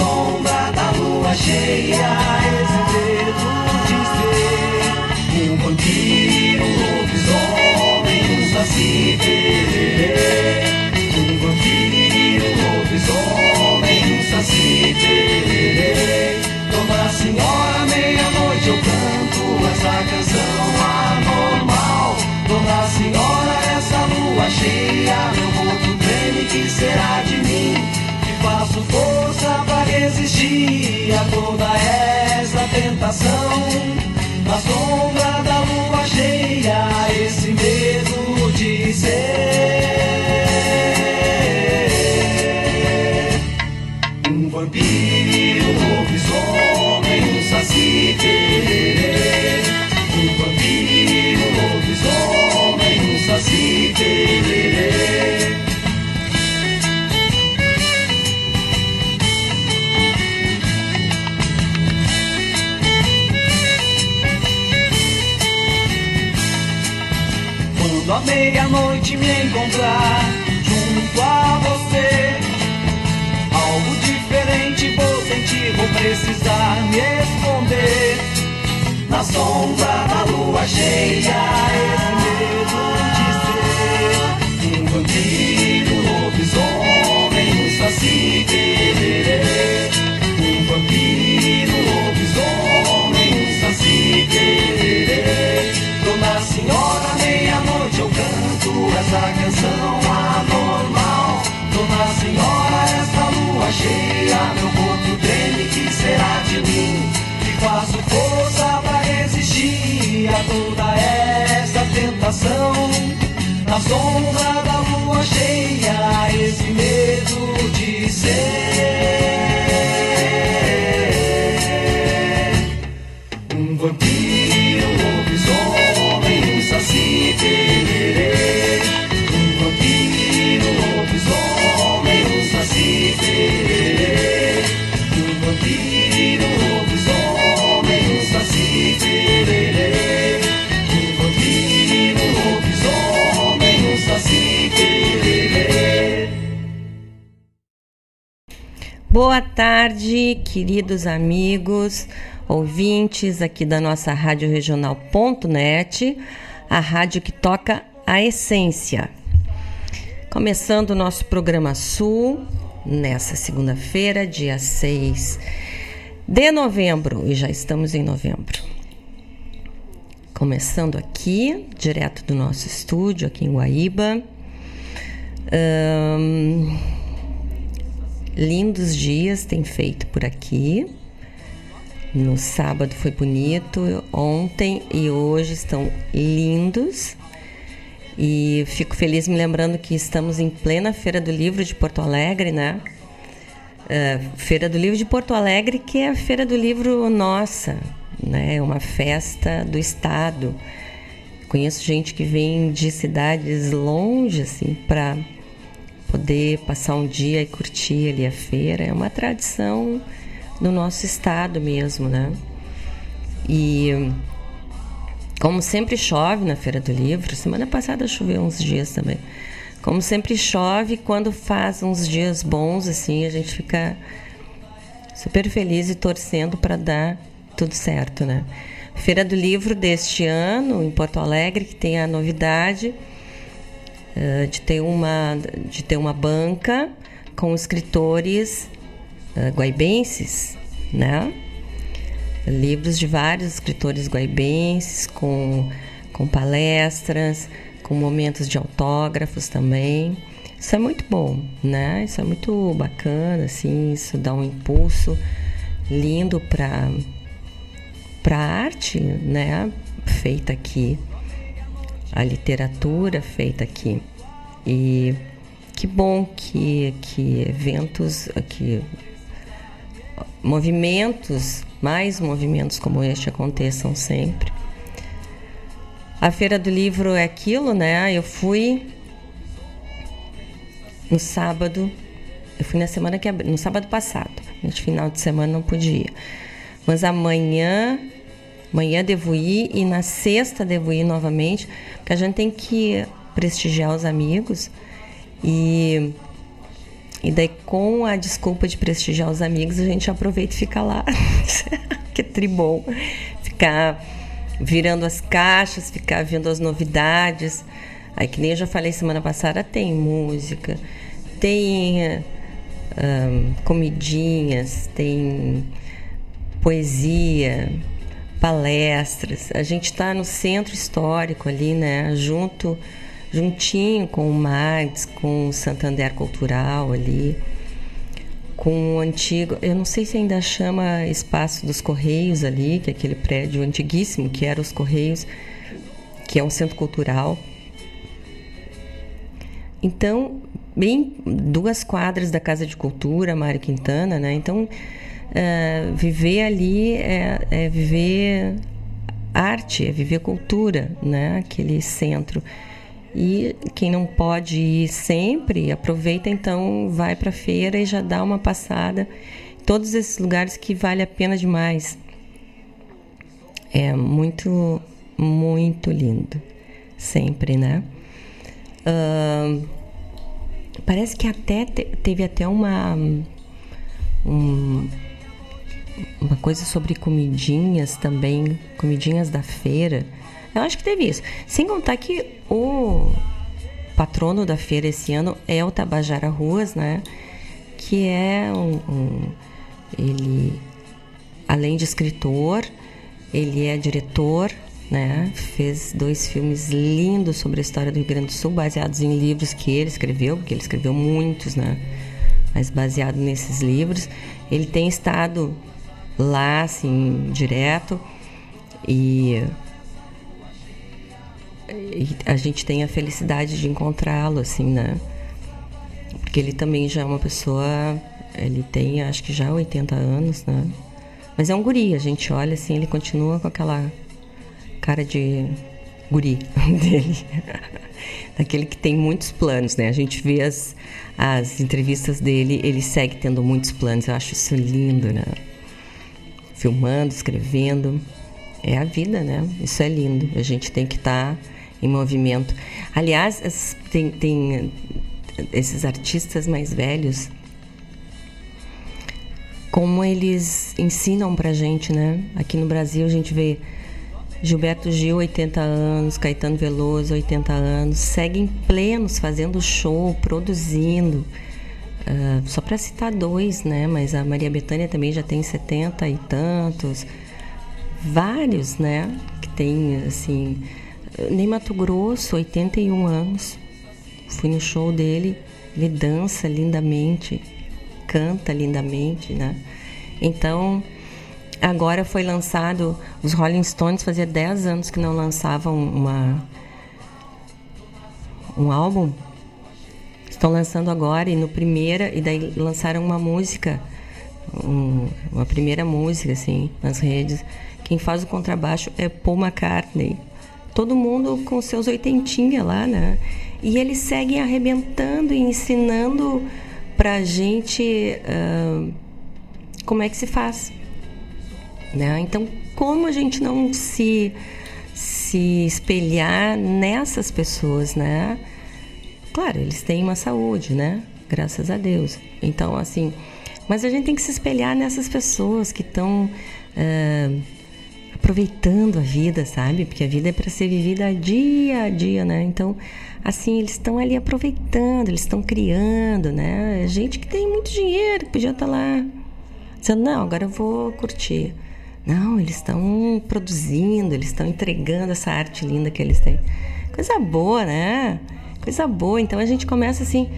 Sombra da lua cheia, esse dedo um vampiro, um lobisomem, um saci. Um vampiro, um lobisomem, um saci. Dona Senhora, meia-noite eu canto essa canção anormal. Dona Senhora, essa lua cheia, Na encontrar junto a você, algo diferente vou sentir, vou precisar me esconder. Na sombra da lua cheia, esse medo canto essa canção anormal. Dona Senhora, essa lua cheia, meu corpo treme, que será de mim? Que faço força pra resistir a toda essa tentação. Na sombra da lua cheia, esse medo de ser Boa tarde, queridos amigos, ouvintes aqui da nossa Rádio Regional.net, a rádio que toca a essência. Começando o nosso programa Sul, nessa segunda-feira, dia 6 de novembro, e já estamos em novembro. Começando aqui, direto do nosso estúdio, aqui em Guaíba. Ahn, lindos dias tem feito por aqui. No sábado foi bonito, ontem e hoje estão lindos. E fico feliz me lembrando que estamos em plena Feira do Livro de Porto Alegre, né? Uh, Feira do Livro de Porto Alegre, que é a Feira do Livro nossa, né? É uma festa do Estado. Conheço gente que vem de cidades longe, assim, para poder passar um dia e curtir ali a feira. É uma tradição do nosso estado mesmo, né? E como sempre chove na Feira do Livro, semana passada choveu uns dias também. Como sempre chove, quando faz uns dias bons assim, a gente fica super feliz e torcendo para dar tudo certo, né? Feira do Livro deste ano em Porto Alegre, que tem a novidade uh, de ter uma de ter uma banca com escritores uh, guaibenses, né? Livros de vários escritores guaibenses, com, com palestras, com momentos de autógrafos também. Isso é muito bom, né? Isso é muito bacana, assim, isso dá um impulso lindo para para arte, né? Feita aqui, a literatura feita aqui. E que bom que, que eventos, que movimentos, mais movimentos como este aconteçam sempre. A Feira do Livro é aquilo, né? Eu fui no sábado, eu fui na semana que no sábado passado, neste final de semana não podia. Mas amanhã, amanhã devo ir e na sexta devo ir novamente, porque a gente tem que prestigiar os amigos e e daí, com a desculpa de prestigiar os amigos, a gente aproveita e fica lá. que tribom. Ficar virando as caixas, ficar vendo as novidades. Aí, que nem eu já falei semana passada, tem música, tem um, comidinhas, tem poesia, palestras. A gente está no centro histórico ali, né? Junto juntinho com o Mags, com o Santander Cultural ali, com o antigo, eu não sei se ainda chama Espaço dos Correios ali, que é aquele prédio antiguíssimo que era os Correios, que é um centro cultural. Então, bem duas quadras da Casa de Cultura, Mário Quintana, né? Então, uh, viver ali é, é viver arte, é viver cultura, né? Aquele centro. E quem não pode ir sempre, aproveita então, vai para a feira e já dá uma passada. Todos esses lugares que vale a pena demais. É muito, muito lindo. Sempre, né? Uh, parece que até te, teve até uma. Um, uma coisa sobre comidinhas também, comidinhas da feira eu acho que teve isso. Sem contar que o patrono da feira esse ano é o Tabajara Ruas, né? Que é um, um ele além de escritor, ele é diretor, né? Fez dois filmes lindos sobre a história do Rio Grande do Sul, baseados em livros que ele escreveu, porque ele escreveu muitos, né? Mas baseado nesses livros, ele tem estado lá, assim, direto e a gente tem a felicidade de encontrá-lo, assim, né? Porque ele também já é uma pessoa. Ele tem, acho que já 80 anos, né? Mas é um guri, a gente olha assim, ele continua com aquela cara de guri dele. Daquele que tem muitos planos, né? A gente vê as, as entrevistas dele, ele segue tendo muitos planos. Eu acho isso lindo, né? Filmando, escrevendo. É a vida, né? Isso é lindo. A gente tem que estar. Tá em movimento. Aliás, tem, tem esses artistas mais velhos, como eles ensinam pra gente, né? Aqui no Brasil a gente vê Gilberto Gil, 80 anos, Caetano Veloso, 80 anos, seguem plenos, fazendo show, produzindo. Uh, só para citar dois, né? Mas a Maria Bethânia também já tem 70 e tantos. Vários, né? Que tem, assim, Ney Mato Grosso, 81 anos. Fui no show dele. Ele dança lindamente, canta lindamente, né? Então, agora foi lançado os Rolling Stones, fazia 10 anos que não lançavam uma um álbum. Estão lançando agora e no primeira e daí lançaram uma música, um, uma primeira música assim nas redes. Quem faz o contrabaixo é Paul McCartney todo mundo com seus oitentinha lá, né? E eles seguem arrebentando e ensinando pra gente uh, como é que se faz. Né? Então, como a gente não se, se espelhar nessas pessoas, né? Claro, eles têm uma saúde, né? Graças a Deus. Então, assim, mas a gente tem que se espelhar nessas pessoas que estão uh, aproveitando a vida, sabe? Porque a vida é para ser vivida dia a dia, né? Então, assim, eles estão ali aproveitando, eles estão criando, né? Gente que tem muito dinheiro, que podia estar tá lá dizendo, não, agora eu vou curtir. Não, eles estão produzindo, eles estão entregando essa arte linda que eles têm. Coisa boa, né? Coisa boa. Então a gente começa assim,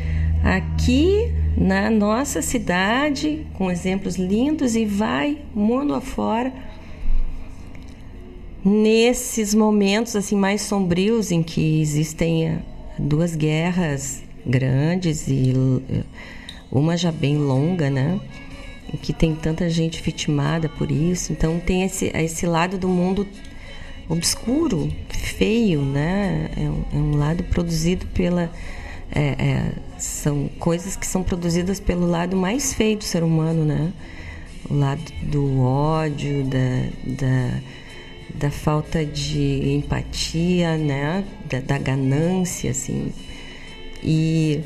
aqui na nossa cidade, com exemplos lindos e vai mundo afora nesses momentos assim mais sombrios em que existem eh, duas guerras grandes e eh, uma já bem longa, né? que tem tanta gente vitimada por isso. Então tem esse, esse lado do mundo obscuro, feio, né? É um, é um lado produzido pela. É, é, são coisas que são produzidas pelo lado mais feio do ser humano, né? O lado do ódio, da, da, da falta de empatia, né? Da, da ganância, assim. E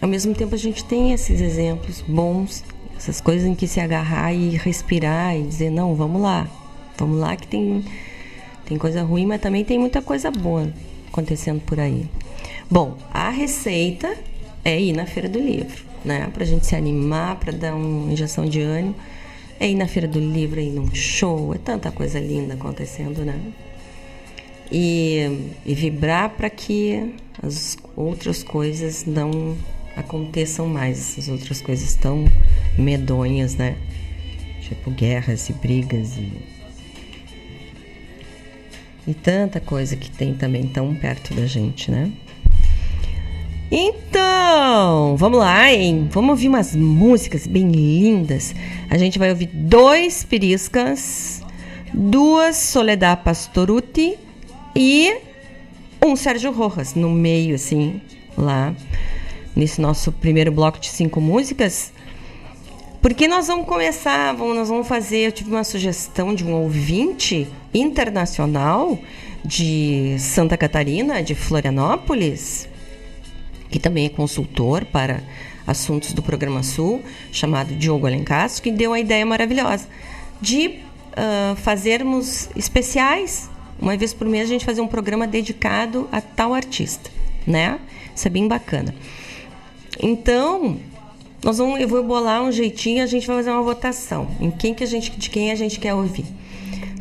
ao mesmo tempo a gente tem esses exemplos bons, essas coisas em que se agarrar e respirar e dizer não, vamos lá, vamos lá que tem tem coisa ruim, mas também tem muita coisa boa acontecendo por aí. Bom, a receita é ir na feira do livro, né? Pra gente se animar, para dar uma injeção de ânimo. É ir na feira do livro, é ir num show, é tanta coisa linda acontecendo, né? E, e vibrar para que as outras coisas não aconteçam mais, essas outras coisas tão medonhas, né? Tipo guerras e brigas e e tanta coisa que tem também tão perto da gente, né? Então, vamos lá, hein? Vamos ouvir umas músicas bem lindas. A gente vai ouvir dois Piriscas, duas Soledad Pastoruti e um Sérgio Rojas no meio, assim, lá nesse nosso primeiro bloco de cinco músicas. Porque nós vamos começar, vamos, nós vamos fazer. Eu tive uma sugestão de um ouvinte internacional de Santa Catarina, de Florianópolis, que também é consultor para assuntos do Programa Sul, chamado Diogo Alencastro, que deu a ideia maravilhosa de uh, fazermos especiais. Uma vez por mês a gente fazer um programa dedicado a tal artista, né? Isso é bem bacana. Então, nós vamos, eu vou bolar um jeitinho, a gente vai fazer uma votação em quem que a gente, de quem a gente quer ouvir.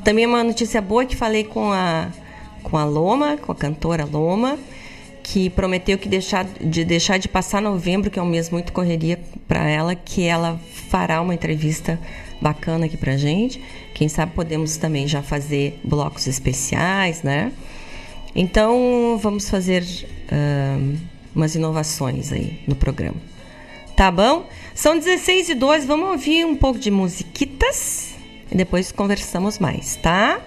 Também é uma notícia boa que falei com a com a Loma, com a cantora Loma, que prometeu que deixar de deixar de passar novembro, que é um mês muito correria para ela, que ela fará uma entrevista bacana aqui pra gente. Quem sabe podemos também já fazer blocos especiais, né? Então vamos fazer uh, umas inovações aí no programa. Tá bom? São 16 e 12, vamos ouvir um pouco de musiquitas e depois conversamos mais, tá?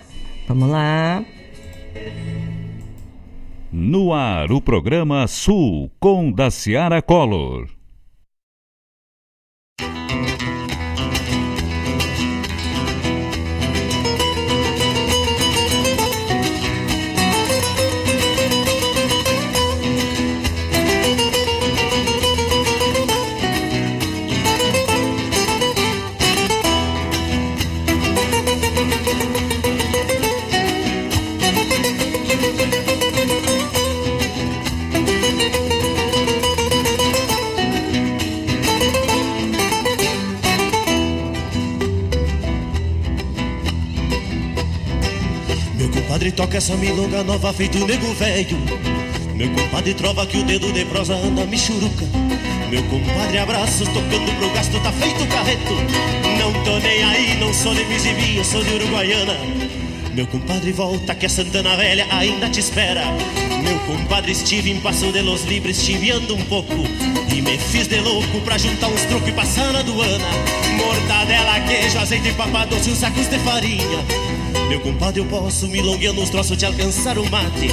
Vamos lá. No ar, o programa Sul com Daciara Collor. Compadre toca essa milonga nova feito nego velho. Meu compadre trova que o dedo de prosa anda michuruca. Meu compadre abraços tocando pro gasto tá feito carreto. Não tô nem aí, não sou de Mizibia, sou de Uruguaiana. Meu compadre volta que a Santana Velha ainda te espera. Meu compadre estive em Passo de los Libres chiviando um pouco E me fiz de louco pra juntar uns trocos e passar na aduana Mortadela, queijo, azeite, papadoce e uns sacos de farinha meu compadre, eu posso milongueando uns troços de alcançar o mate.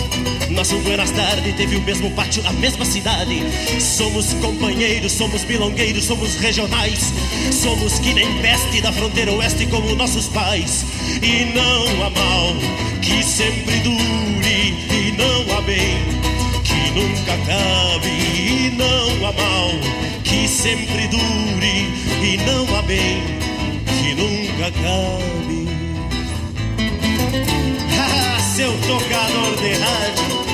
Nosso Buenas Tarde teve o mesmo pátio, a mesma cidade. Somos companheiros, somos milongueiros, somos regionais. Somos que nem peste da fronteira oeste como nossos pais. E não há mal que sempre dure, e não há bem que nunca acabe não há mal que sempre dure e não há bem que nunca acabe. Ah, seu tocador de rádio,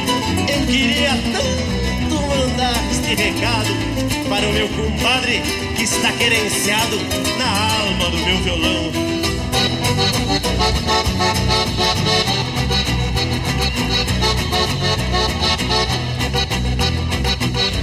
eu queria tanto mandar este recado para o meu compadre que está querenciado na alma do meu violão.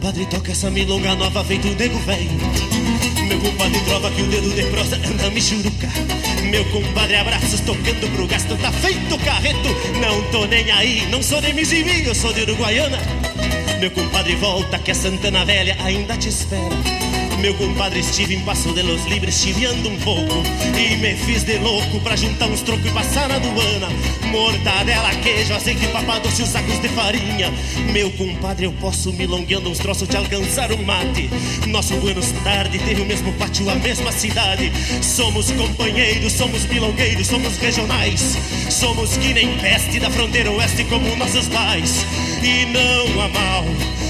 compadre toca essa milonga nova feito nego velho. Meu compadre trova que o dedo de prosa anda me churuca. Meu compadre abraços tocando pro gasto, tá feito carreto. Não tô nem aí, não sou de Mizimi, eu sou de Uruguaiana. Meu compadre volta que a Santana Velha ainda te espera. Meu compadre estive em Passo de los Libres chiviando um pouco E me fiz de louco pra juntar uns trocos e passar na aduana. Mortadela, queijo, azeite papado e os sacos de farinha. Meu compadre, eu posso milongueando uns troços de alcançar um mate. Nosso Buenos Tarde teve o mesmo pátio, a mesma cidade. Somos companheiros, somos milongueiros, somos regionais. Somos que nem peste da fronteira oeste como nossos pais. E não há mal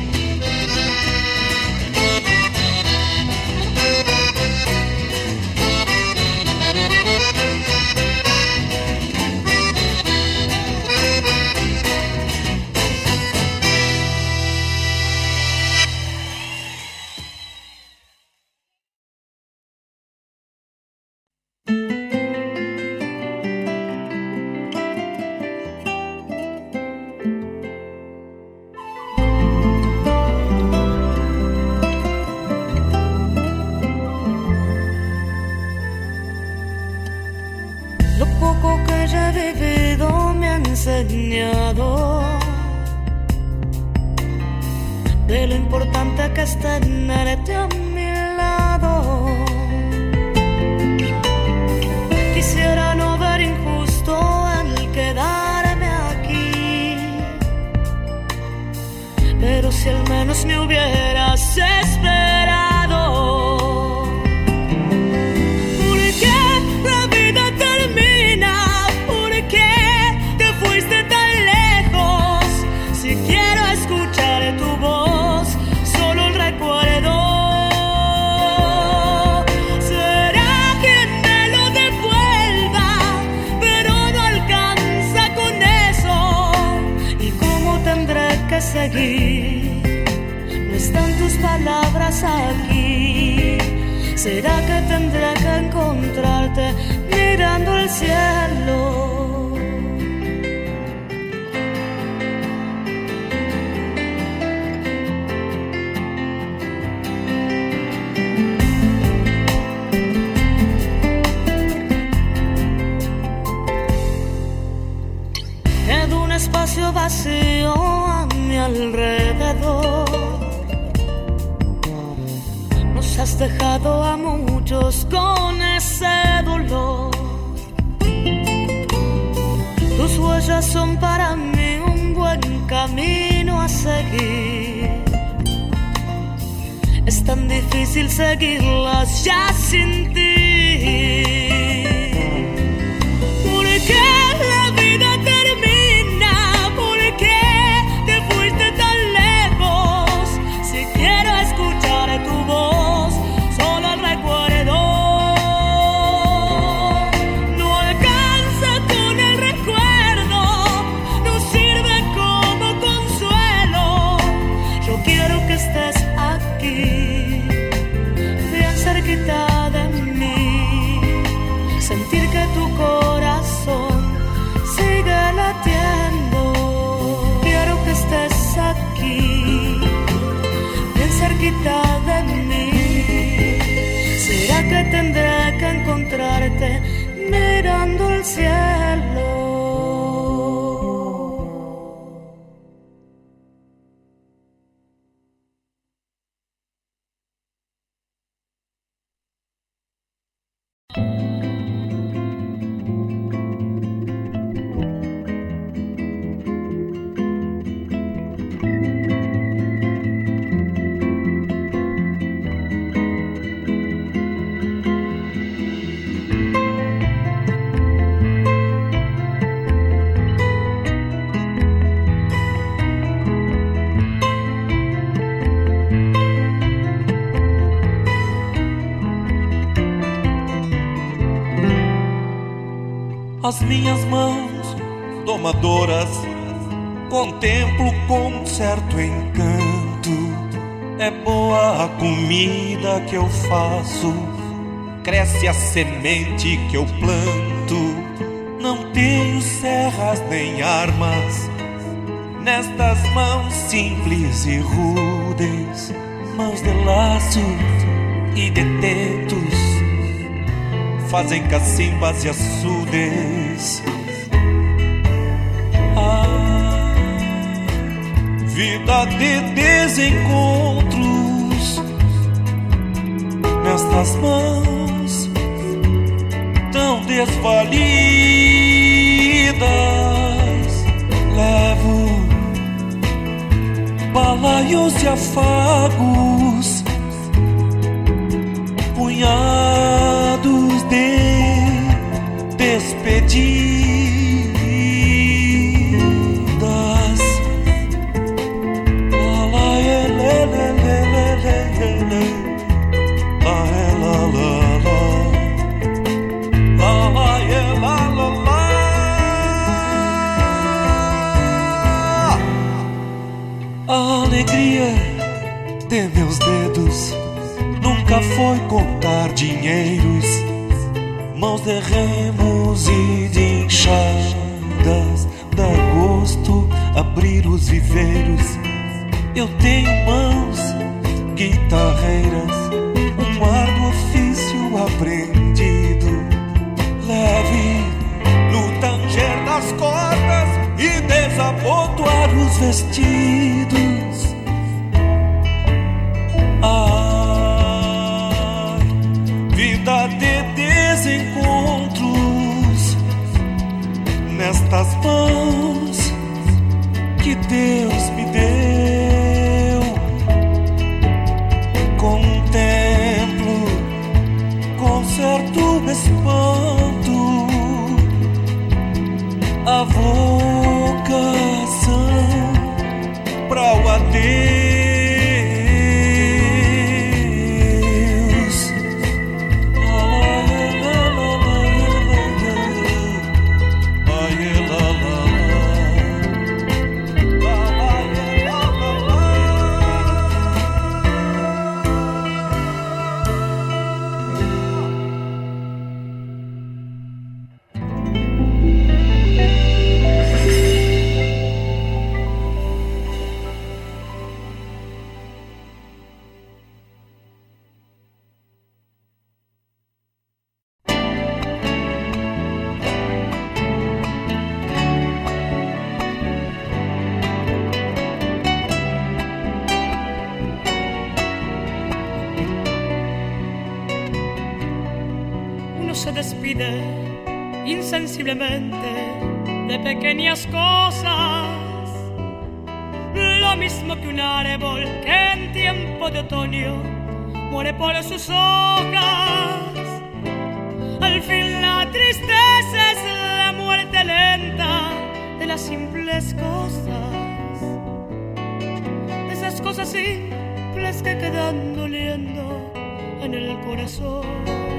mirando al cielo. As minhas mãos domadoras contemplo com certo encanto. É boa a comida que eu faço, cresce a semente que eu planto. Não tenho serras nem armas nestas mãos simples e rudes, mãos de laço e de tetos, fazem cacimbas e Ah, vida de desencontros nestas mãos tão desvalidas. Levo balaios e afagos, punhados despedidas. La la le le le le le le le. La ye, la la la. La la la la la. A alegria de meus dedos nunca foi contar dinheiros, mãos de remos Eu tenho mãos guitarreiras, um árduo ofício aprendido, leve no tanger das cordas e desabotoar os vestidos. Se despide insensiblemente de pequeñas cosas. Lo mismo que un árbol que en tiempo de otoño muere por sus hojas. Al fin la tristeza es la muerte lenta de las simples cosas. De esas cosas simples que quedan doliendo en el corazón.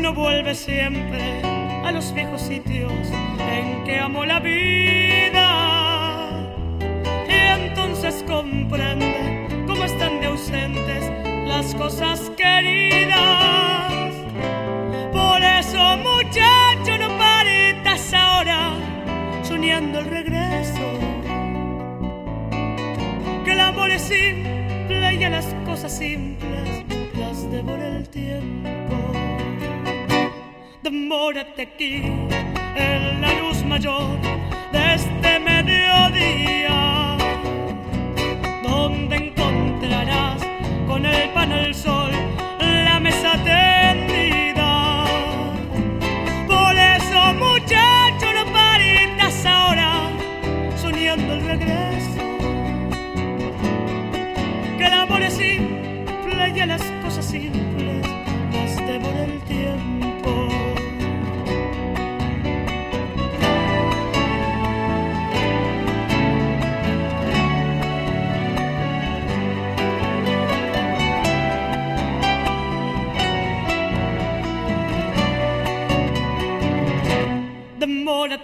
Uno vuelve siempre a los viejos sitios en que amó la vida. Y entonces comprende cómo están de ausentes las cosas queridas. Por eso, muchacho, no paritas ahora soñando el regreso. Que el amor es simple y a las cosas simples las devora el tiempo demórate aquí en la luz mayor de este mediodía, donde encontrarás con el pan al sol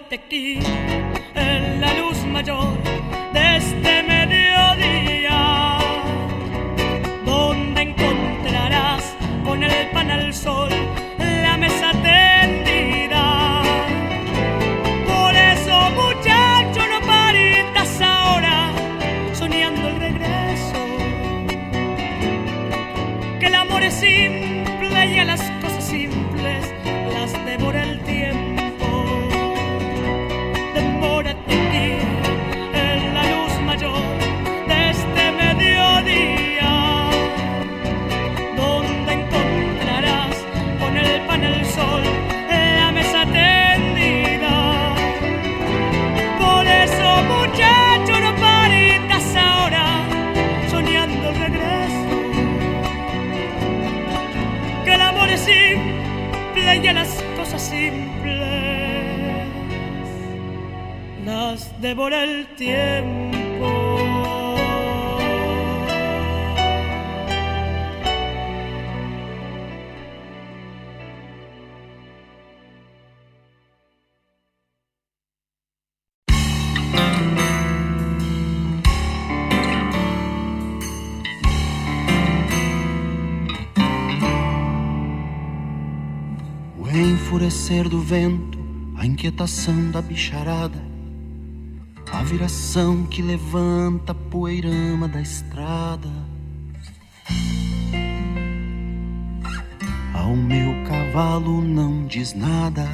detective en la luz mayor de este mediodía, donde encontrarás con el pan al sol. Devora el tiempo. O enfurecer do vento, a inquietação da bicharada, viração que levanta a poeirama da estrada. Ao meu cavalo não diz nada.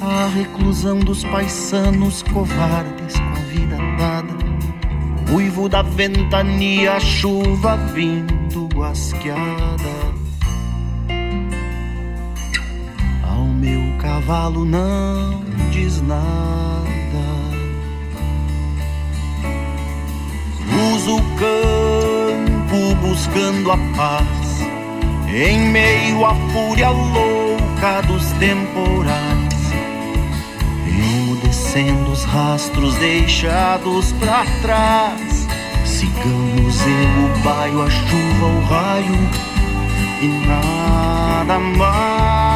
A reclusão dos paisanos covardes com a vida dada. Uivo da ventania, chuva vindo guasqueada. Cavalo não diz nada. Cruzo o campo buscando a paz, em meio à fúria louca dos temporais emudecendo os rastros deixados pra trás. Sigamos eu, o baio, a chuva, o raio e nada mais.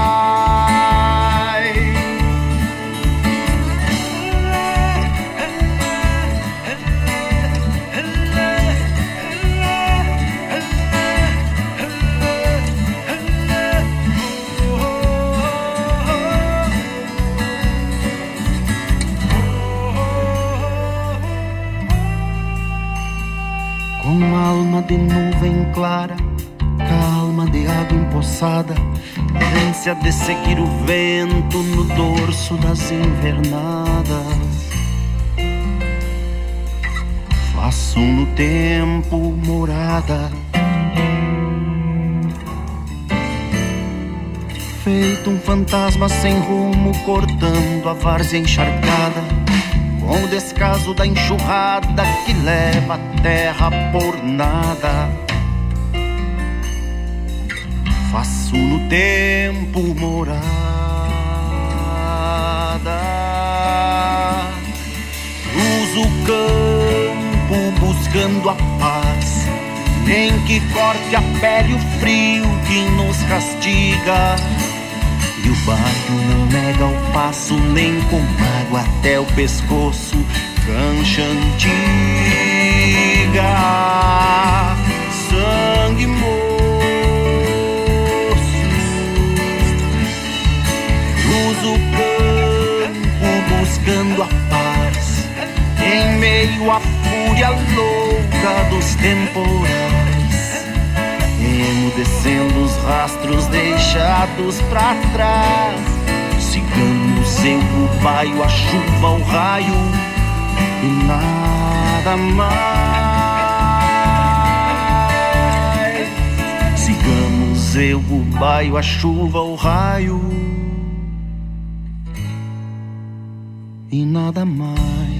De nuvem clara, calma de água empoçada, ânsia de seguir o vento no dorso das invernadas. Faço no tempo morada. Feito um fantasma sem rumo, cortando a várzea encharcada com o descaso da enxurrada que leva a terra por nada. Faço no tempo morada, cruzo o campo buscando a paz, nem que corte a pele o frio que nos castiga. E o bairro não nega o passo, nem com água até o pescoço, cancha antiga, sangue moço. Cruzo o campo buscando a paz, em meio à fúria louca dos temporais emudecendo os rastros deixados pra trás. Sigamos eu, o baio, a chuva, o raio e nada mais. Sigamos eu, o baio, a chuva, o raio e nada mais.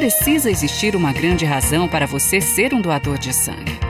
Precisa existir uma grande razão para você ser um doador de sangue.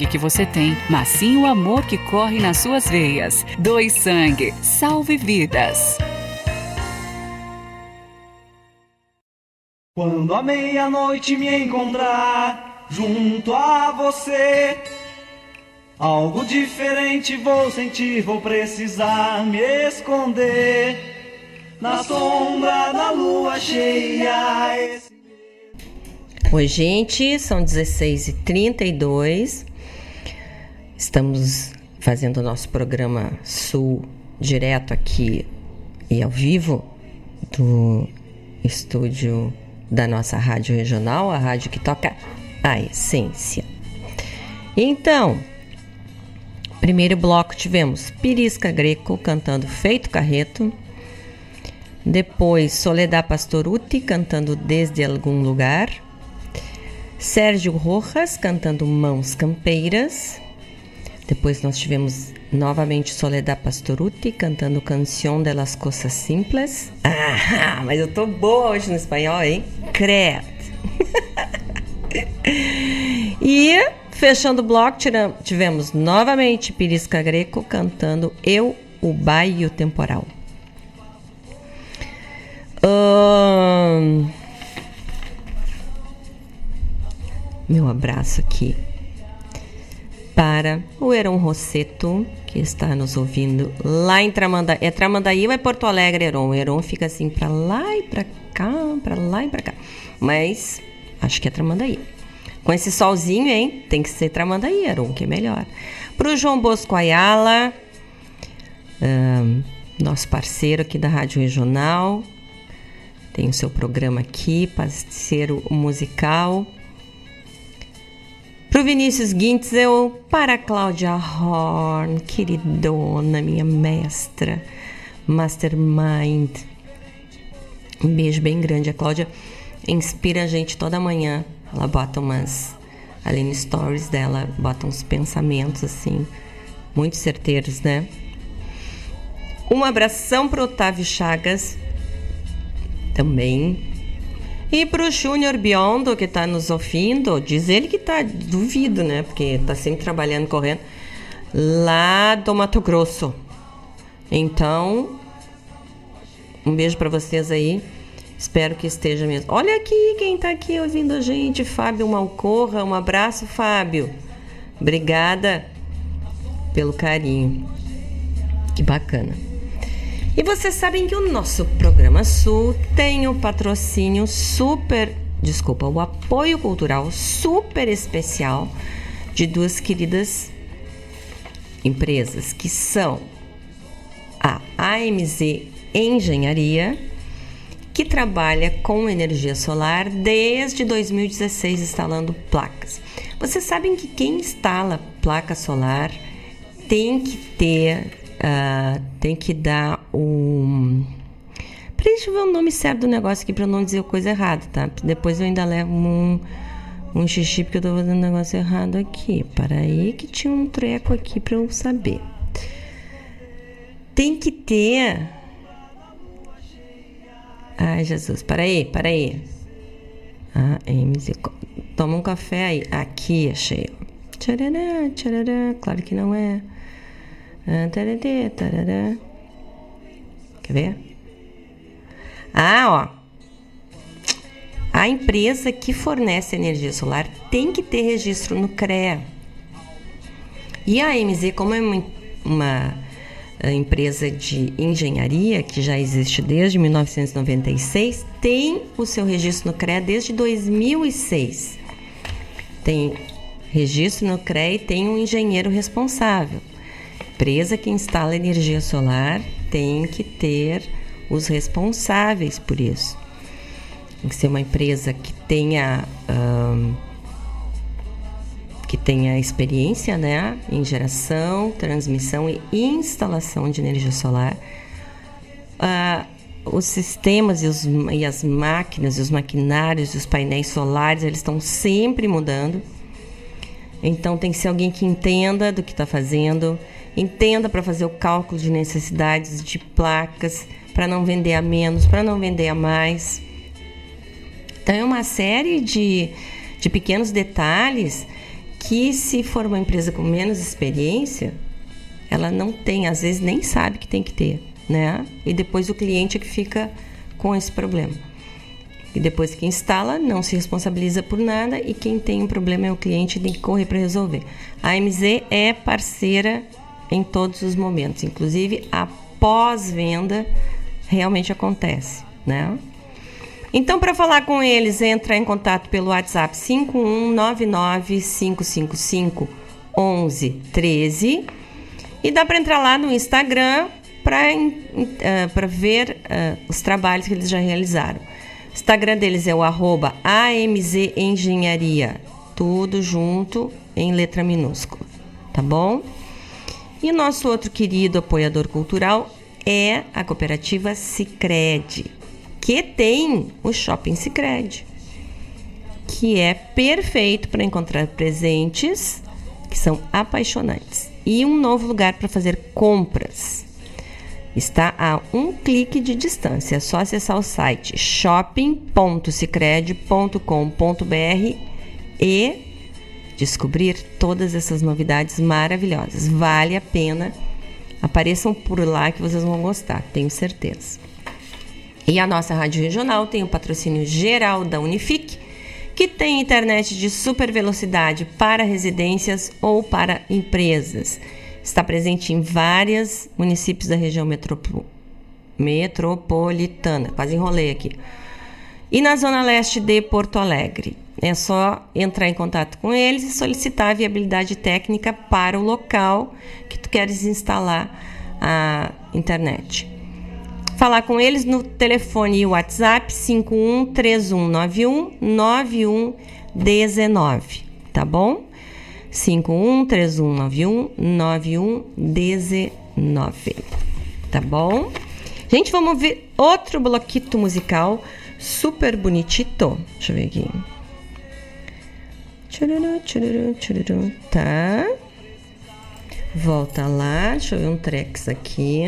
sangue que você tem, mas sim o amor que corre nas suas veias. Doe sangue, salve vidas. Quando a meia-noite me encontrar junto a você, algo diferente vou sentir, vou precisar me esconder. Na sombra da lua cheia. Esse... Oi, gente, são 16h32. Estamos fazendo o nosso programa Sul direto aqui e ao vivo do estúdio da nossa rádio regional, a rádio que toca a essência. Então, primeiro bloco tivemos Pirisca Greco cantando Feito Carreto. Depois, Soledad Pastoruti cantando Desde Algum Lugar. Sérgio Rojas cantando Mãos Campeiras. Depois nós tivemos novamente Soledad Pastoruti cantando Canção de las Cosas Simples. Ah, mas eu tô boa hoje no espanhol, hein? Credo. e fechando o bloco, tivemos novamente Pirisca Greco cantando Eu, o Baio Temporal. meu abraço aqui para o Heron Rosseto, que está nos ouvindo lá em Tramandaí. É Tramandaí ou é Porto Alegre, Heron? O Heron fica assim para lá e para cá, para lá e para cá. Mas acho que é Tramandaí. Com esse solzinho, hein? Tem que ser Tramandaí, Heron, que é melhor. Para o João Bosco Ayala, um, nosso parceiro aqui da Rádio Regional, tem o seu programa aqui, parceiro musical. Pro Vinícius Gintzel, para Cláudia Horn, queridona, minha mestra, mastermind. Um beijo bem grande. A Cláudia inspira a gente toda manhã. Ela bota umas. Ali no stories dela, bota uns pensamentos assim, muito certeiros, né? Um abração pro Otávio Chagas, também e pro Júnior Biondo, que tá nos ouvindo, diz ele que tá, duvido, né? Porque tá sempre trabalhando, correndo, lá do Mato Grosso. Então, um beijo para vocês aí. Espero que esteja mesmo. Olha aqui quem tá aqui ouvindo a gente, Fábio Malcorra. Um abraço, Fábio. Obrigada pelo carinho. Que bacana. E vocês sabem que o nosso programa Sul tem o patrocínio super, desculpa, o apoio cultural super especial de duas queridas empresas que são a AMZ Engenharia, que trabalha com energia solar desde 2016 instalando placas. Vocês sabem que quem instala placa solar tem que ter Uh, tem que dar um. Deixa eu ver o nome certo do negócio aqui para não dizer coisa errada, tá? Depois eu ainda levo um, um xixi porque eu tô fazendo um negócio errado aqui. Para aí que tinha um treco aqui para eu saber. Tem que ter. Ai, Jesus, para aí, para aí. Ah, MZ. Toma um café aí. Aqui, achei. Tcharará, tcharará. Claro que não é. Quer ver? Ah, ó. A empresa que fornece energia solar tem que ter registro no CREA. E a MZ, como é uma, uma eh, empresa de engenharia que já existe desde 1996, tem o seu registro no CREA desde 2006. Tem registro no CREA e tem um engenheiro responsável. Empresa que instala energia solar tem que ter os responsáveis por isso. Tem que ser uma empresa que tenha um, que tenha experiência, né, em geração, transmissão e instalação de energia solar. Uh, os sistemas e, os, e as máquinas, os maquinários, os painéis solares, eles estão sempre mudando. Então tem que ser alguém que entenda do que está fazendo, entenda para fazer o cálculo de necessidades de placas, para não vender a menos, para não vender a mais. Então é uma série de, de pequenos detalhes que se for uma empresa com menos experiência, ela não tem, às vezes nem sabe que tem que ter, né? E depois o cliente é que fica com esse problema. E depois que instala, não se responsabiliza por nada e quem tem um problema é o cliente e tem que correr para resolver. A MZ é parceira em todos os momentos, inclusive a pós-venda realmente acontece, né? Então, para falar com eles, entra em contato pelo WhatsApp 5199555 1113 e dá para entrar lá no Instagram para uh, eh, ver uh, os trabalhos que eles já realizaram. O Instagram deles é o arroba AMZ Engenharia, tudo junto em letra minúscula, tá bom? E nosso outro querido apoiador cultural é a cooperativa Sicredi, que tem o Shopping Sicredi, que é perfeito para encontrar presentes que são apaixonantes e um novo lugar para fazer compras. Está a um clique de distância. É só acessar o site shopping.sicredi.com.br e descobrir todas essas novidades maravilhosas. Vale a pena. Apareçam por lá que vocês vão gostar, tenho certeza. E a nossa rádio regional tem o patrocínio geral da Unifique, que tem internet de super velocidade para residências ou para empresas. Está presente em vários municípios da região metropolitana. Quase enrolei aqui. E na zona leste de Porto Alegre. É só entrar em contato com eles e solicitar a viabilidade técnica para o local que tu queres instalar a internet. Falar com eles no telefone e WhatsApp 513191 9119, tá bom? 513191 9119, tá bom? Gente, vamos ver outro bloquito musical super bonitito. Deixa eu ver aqui. Tchururu, tchururu, tchururu. Tá. Volta lá. Deixa eu ver um trex aqui.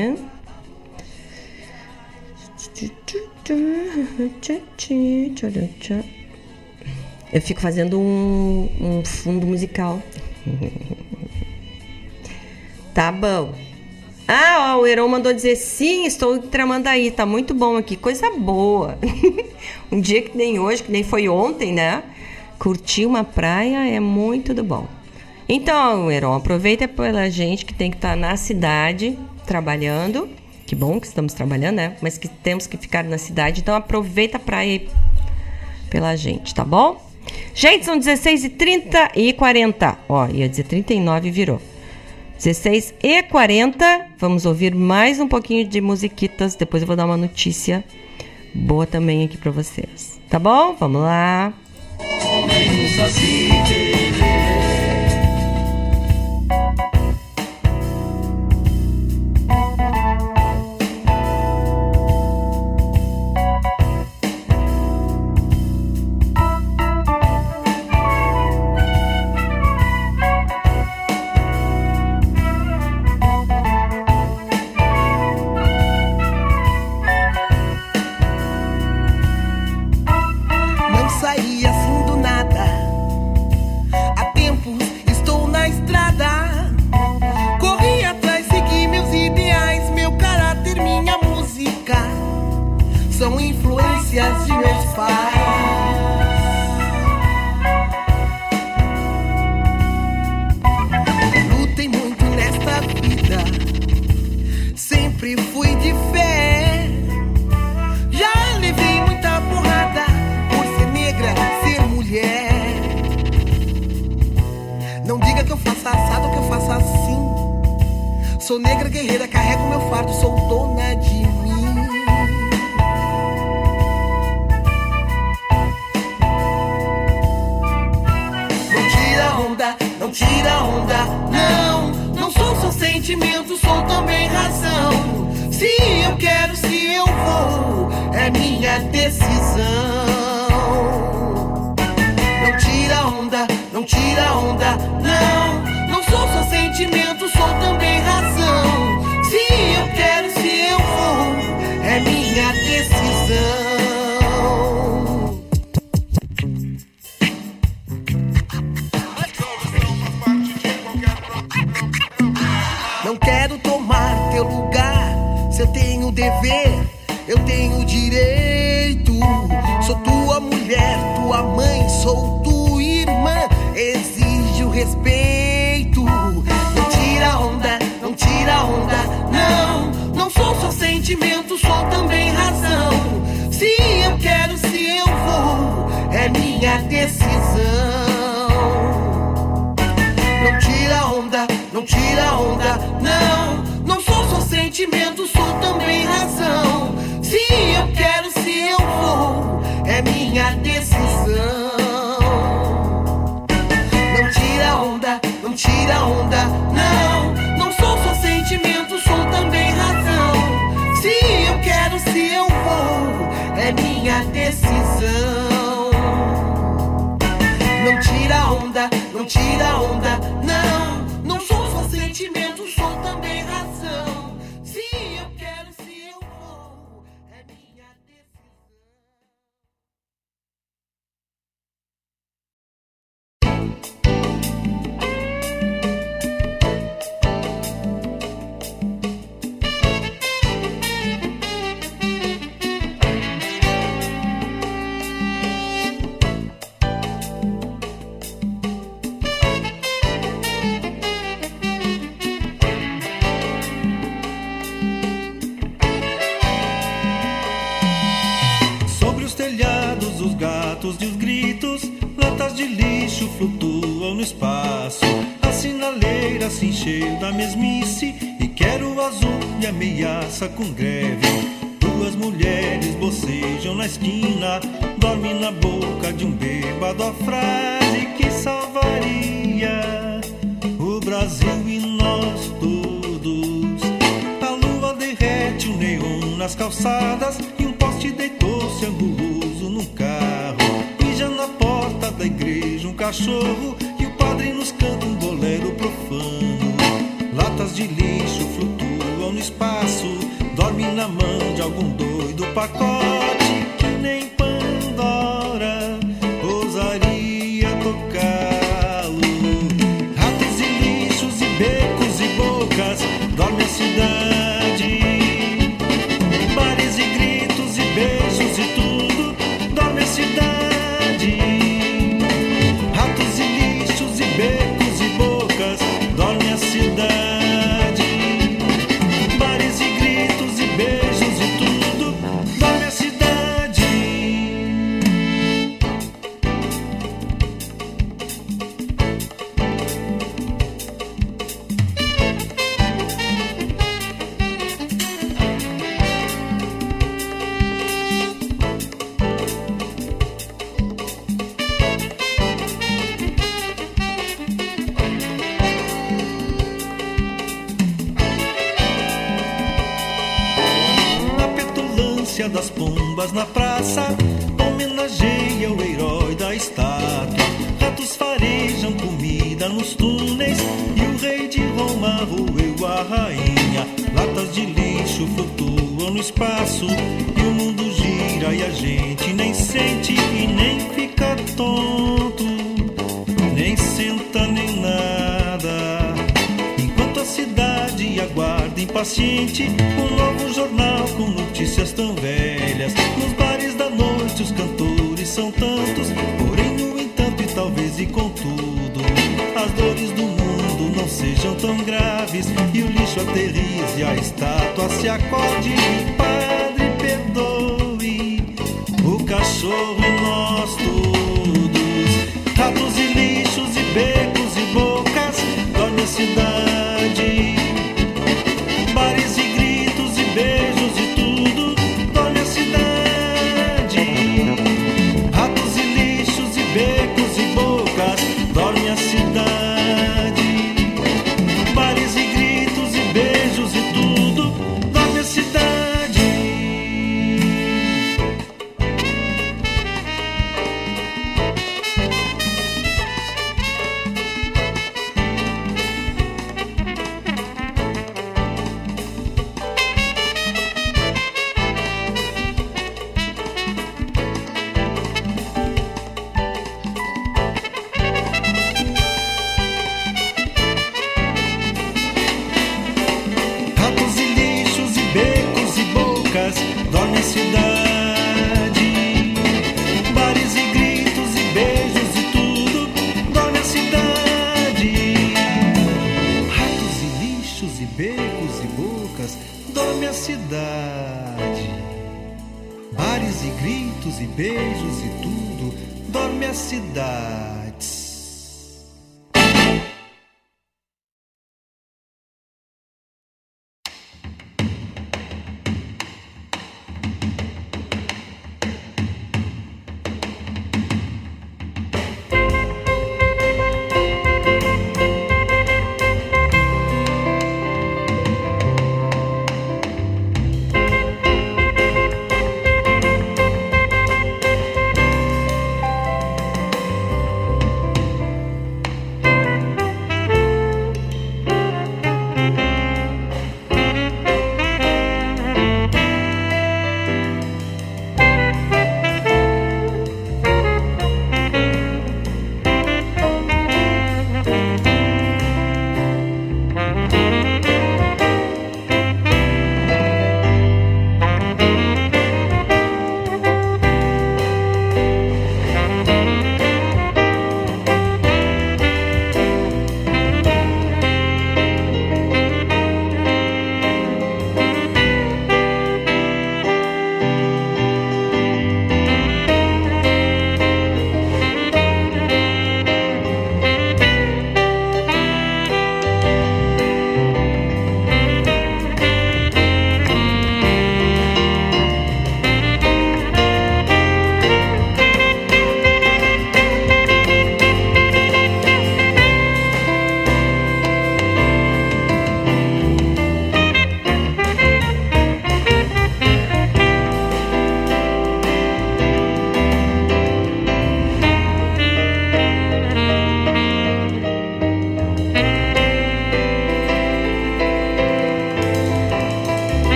Eu fico fazendo um, um fundo musical. tá bom. Ah, ó, o Heron mandou dizer sim, estou tramando aí, tá muito bom aqui, coisa boa. um dia que nem hoje, que nem foi ontem, né? Curtir uma praia é muito do bom. Então, Heron, aproveita pela gente que tem que estar tá na cidade trabalhando. Que bom que estamos trabalhando, né? Mas que temos que ficar na cidade. Então, aproveita a praia pela gente, tá bom? Gente, são 16 e 30 e 40. Ó, ia dizer 39 e virou. 16 e 40. Vamos ouvir mais um pouquinho de musiquitas. Depois eu vou dar uma notícia boa também aqui para vocês. Tá bom? Vamos lá. Homens assim. De meus pais. Lutei muito nesta vida, sempre fui de fé. Já levei muita porrada por ser negra, ser mulher. Não diga que eu faço assado que eu faço assim. Sou negra guerreira, carrego meu fardo, sou dona de não tira onda, não. Não sou só sentimento, sou também razão. Se eu quero, se eu vou, é minha decisão. Não tira onda, não tira onda, não. Não sou só sentimento, sou também razão. Se eu quero, se eu vou, é minha decisão. Eu tenho direito. Sou tua mulher, tua mãe, sou tua irmã. Exige o respeito. Não tira onda, não tira onda, não. Não sou só sentimento, sou também razão. Se eu quero, se eu vou, é minha decisão. Não tira onda, não tira onda, não. Não sou só sentimento, da mesmice e quero azul e ameaça com greve. Duas mulheres bocejam na esquina, dorme na boca de um bêbado a frase que salvaria o Brasil e nós todos. A lua derrete o neon nas calçadas e um poste deitou-se anguloso num carro. Mija na porta da igreja um cachorro e o padre nos canta pacote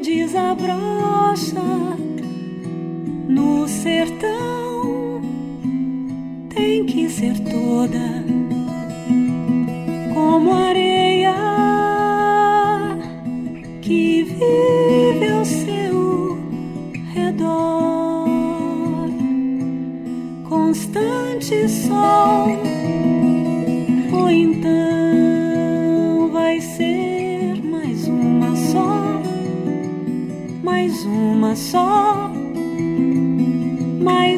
desabrocha no sertão tem que ser toda como areia que vive ao seu redor, constante sol. uma só, mais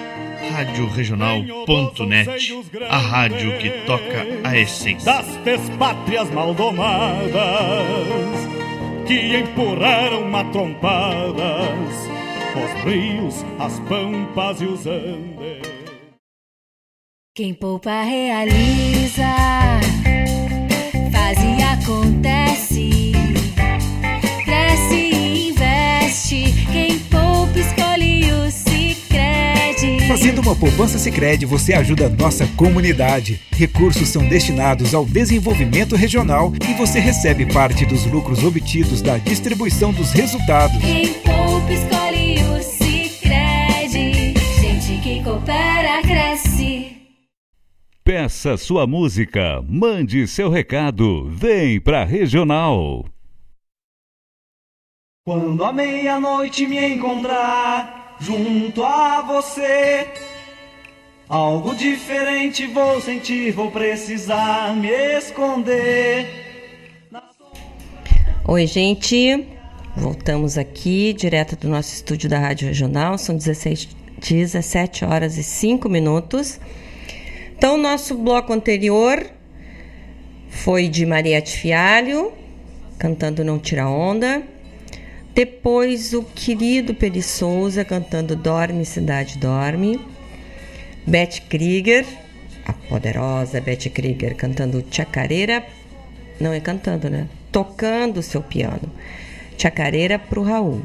Rádio Regional.net, a rádio que toca a essência. das pátrias maldomadas que empurraram matrompadas os rios, as pampas e os andes. Quem poupa realiza, faz e acontece, Fazendo uma poupança Sicredi, você ajuda a nossa comunidade. Recursos são destinados ao desenvolvimento regional e você recebe parte dos lucros obtidos da distribuição dos resultados. Quem poupa escolhe o Sicredi. Gente que coopera cresce. Peça sua música, mande seu recado, vem pra Regional. Quando a meia-noite me encontrar junto a você, algo diferente vou sentir, vou precisar me esconder. Oi, gente. Voltamos aqui, direto do nosso estúdio da Rádio Regional. São 16, 17 horas e 5 minutos. Então, nosso bloco anterior foi de Mariette Fialho, cantando Não Tira Onda. Depois, o querido Peri Souza, cantando Dorme, Cidade Dorme. Beth Krieger, a poderosa Beth Krieger, cantando Chacareira. Não é cantando, né? Tocando seu piano. Chacareira pro Raul.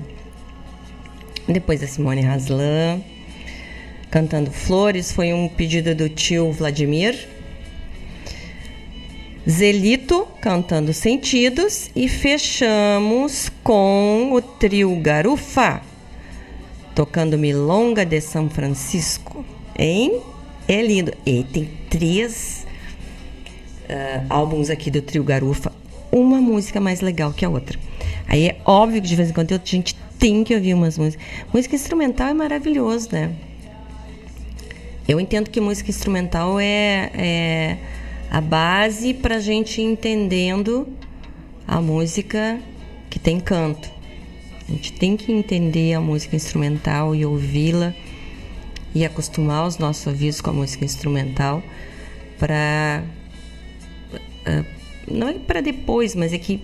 Depois a Simone Haslan, cantando Flores, foi um pedido do tio Vladimir. Zelito cantando Sentidos e fechamos com o trio Garufa tocando Milonga de São Francisco, hein? É lindo. E tem três uh, álbuns aqui do trio Garufa, uma música mais legal que a outra. Aí é óbvio que de vez em quando a gente tem que ouvir umas músicas. Música instrumental é maravilhoso, né? Eu entendo que música instrumental é, é a base para a gente entendendo a música que tem canto. A gente tem que entender a música instrumental e ouvi-la e acostumar os nossos ouvidos com a música instrumental para não é para depois, mas é que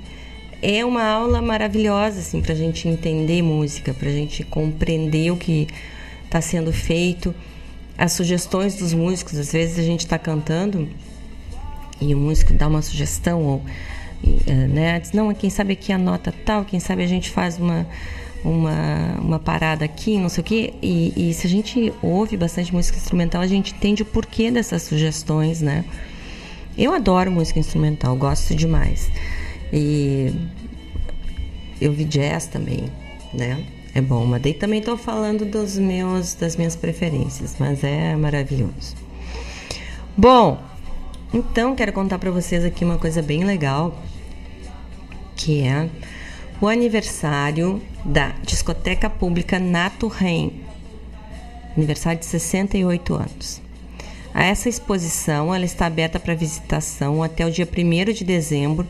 é uma aula maravilhosa assim para a gente entender música, para a gente compreender o que está sendo feito as sugestões dos músicos. Às vezes a gente está cantando e o músico dá uma sugestão, ou, né? Diz, não, quem sabe aqui a nota tal, quem sabe a gente faz uma, uma, uma parada aqui, não sei o quê. E, e se a gente ouve bastante música instrumental, a gente entende o porquê dessas sugestões, né? Eu adoro música instrumental, gosto demais. E eu vi jazz também, né? É bom, mas daí também estou falando dos meus, das minhas preferências, mas é maravilhoso. Bom, então quero contar para vocês aqui uma coisa bem legal, que é o aniversário da Discoteca Pública Nato Rein, aniversário de 68 anos. Essa exposição ela está aberta para visitação até o dia 1 de dezembro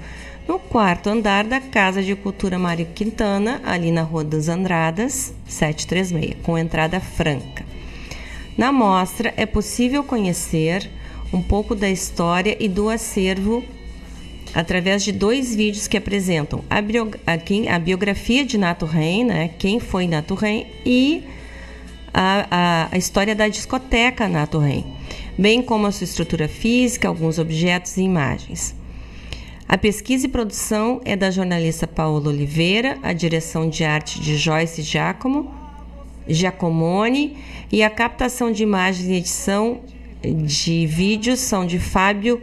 no quarto andar da Casa de Cultura Mário Quintana, ali na Rua dos Andradas, 736, com entrada franca. Na mostra é possível conhecer um pouco da história e do acervo através de dois vídeos que apresentam a, a, biografia de Nato Ren, né, quem foi Nato Ren, e a, a, a história da discoteca Nato Ren, bem como a sua estrutura física, alguns objetos e imagens. A pesquisa e produção é da jornalista Paola Oliveira, a direção de arte de Joyce Giacomo, Giacomoni e a captação de imagens e edição de vídeos são de Fábio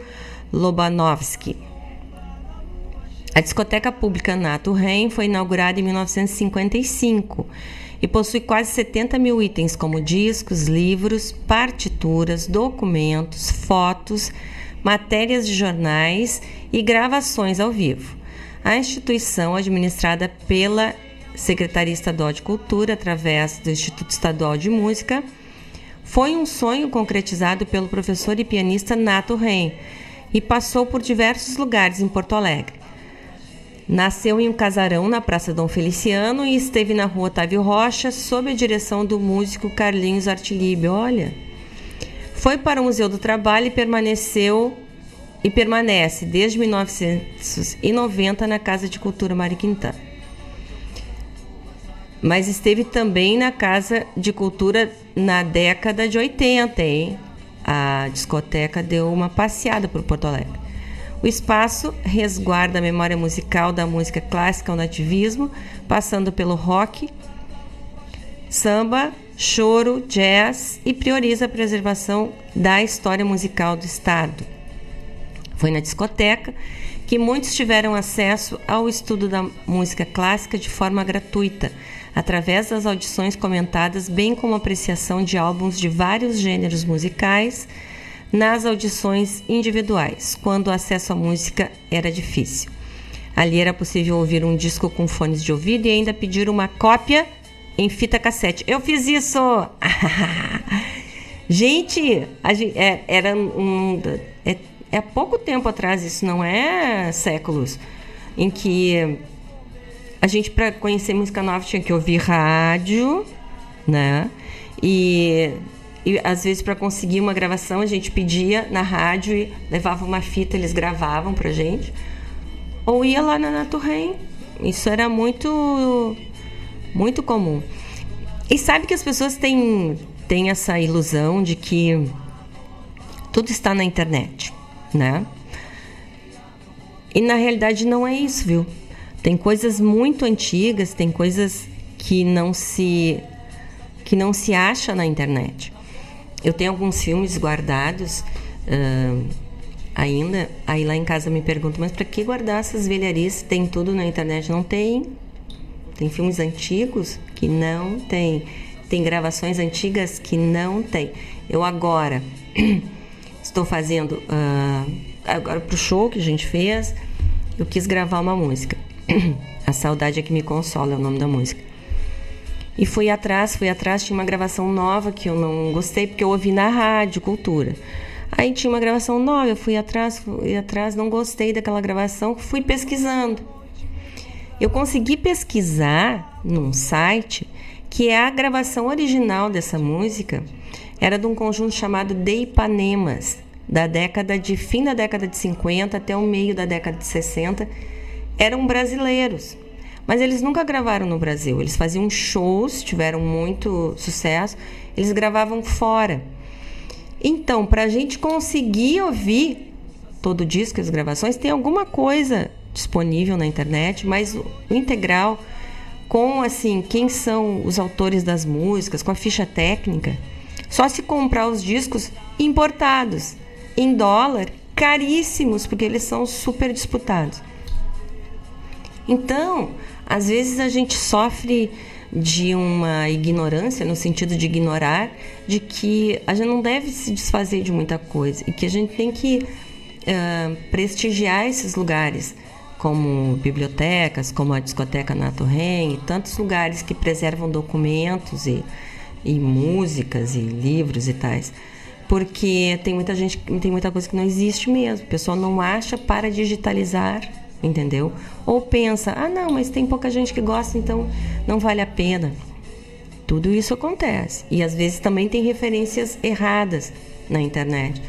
Lobanovski. A discoteca pública Nato Ren foi inaugurada em 1955 e possui quase 70 mil itens, como discos, livros, partituras, documentos, fotos, matérias de jornais e gravações ao vivo. A instituição, administrada pela Secretaria Estadual de Cultura, através do Instituto Estadual de Música, foi um sonho concretizado pelo professor e pianista Nato Ren e passou por diversos lugares em Porto Alegre. Nasceu em um casarão na Praça Dom Feliciano e esteve na rua Otávio Rocha sob a direção do músico Carlinhos Artilib. Olha, foi para o Museu do Trabalho e permaneceu e permanece desde 1990 na Casa de Cultura Mariquintã mas esteve também na Casa de Cultura na década de 80, hein? A discoteca deu uma passeada por Porto Alegre. O espaço resguarda a memória musical da música clássica ao nativismo, passando pelo rock, samba, choro, jazz e prioriza a preservação da história musical do estado. Foi na discoteca que muitos tiveram acesso ao estudo da música clássica de forma gratuita através das audições comentadas, bem como apreciação de álbuns de vários gêneros musicais nas audições individuais, quando o acesso à música era difícil. Ali era possível ouvir um disco com fones de ouvido e ainda pedir uma cópia em fita cassete. Eu fiz isso! gente, gente é, era um. É, é pouco tempo atrás, isso não é séculos, em que a gente, para conhecer música nova, tinha que ouvir rádio, né? E, e às vezes, para conseguir uma gravação, a gente pedia na rádio e levava uma fita, eles gravavam pra gente. Ou ia lá na Naturrem. Isso era muito, muito comum. E sabe que as pessoas têm, têm essa ilusão de que tudo está na internet, né? E na realidade não é isso, viu? Tem coisas muito antigas, tem coisas que não se que não se acha na internet. Eu tenho alguns filmes guardados uh, ainda. Aí lá em casa me perguntam, mas para que guardar essas velharias? Tem tudo na internet? Não tem. Tem filmes antigos que não tem. Tem gravações antigas que não tem. Eu agora estou fazendo uh, agora para o show que a gente fez. Eu quis gravar uma música. A Saudade é que me consola é o nome da música. E fui atrás, fui atrás, tinha uma gravação nova que eu não gostei, porque eu ouvi na rádio, cultura. Aí tinha uma gravação nova, eu fui atrás, fui atrás, não gostei daquela gravação, fui pesquisando. Eu consegui pesquisar num site que é a gravação original dessa música era de um conjunto chamado De Ipanemas, da década de fim da década de 50 até o meio da década de 60 eram brasileiros. Mas eles nunca gravaram no Brasil. Eles faziam shows, tiveram muito sucesso, eles gravavam fora. Então, para a gente conseguir ouvir todo o disco, as gravações, tem alguma coisa disponível na internet, mas o integral com assim quem são os autores das músicas, com a ficha técnica, só se comprar os discos importados em dólar, caríssimos, porque eles são super disputados. Então, às vezes a gente sofre de uma ignorância, no sentido de ignorar, de que a gente não deve se desfazer de muita coisa e que a gente tem que uh, prestigiar esses lugares, como bibliotecas, como a discoteca Nato Ren, e tantos lugares que preservam documentos e, e músicas e livros e tais. Porque tem muita gente, tem muita coisa que não existe mesmo. O pessoal não acha para digitalizar entendeu? Ou pensa, ah, não, mas tem pouca gente que gosta, então não vale a pena. Tudo isso acontece. E às vezes também tem referências erradas na internet.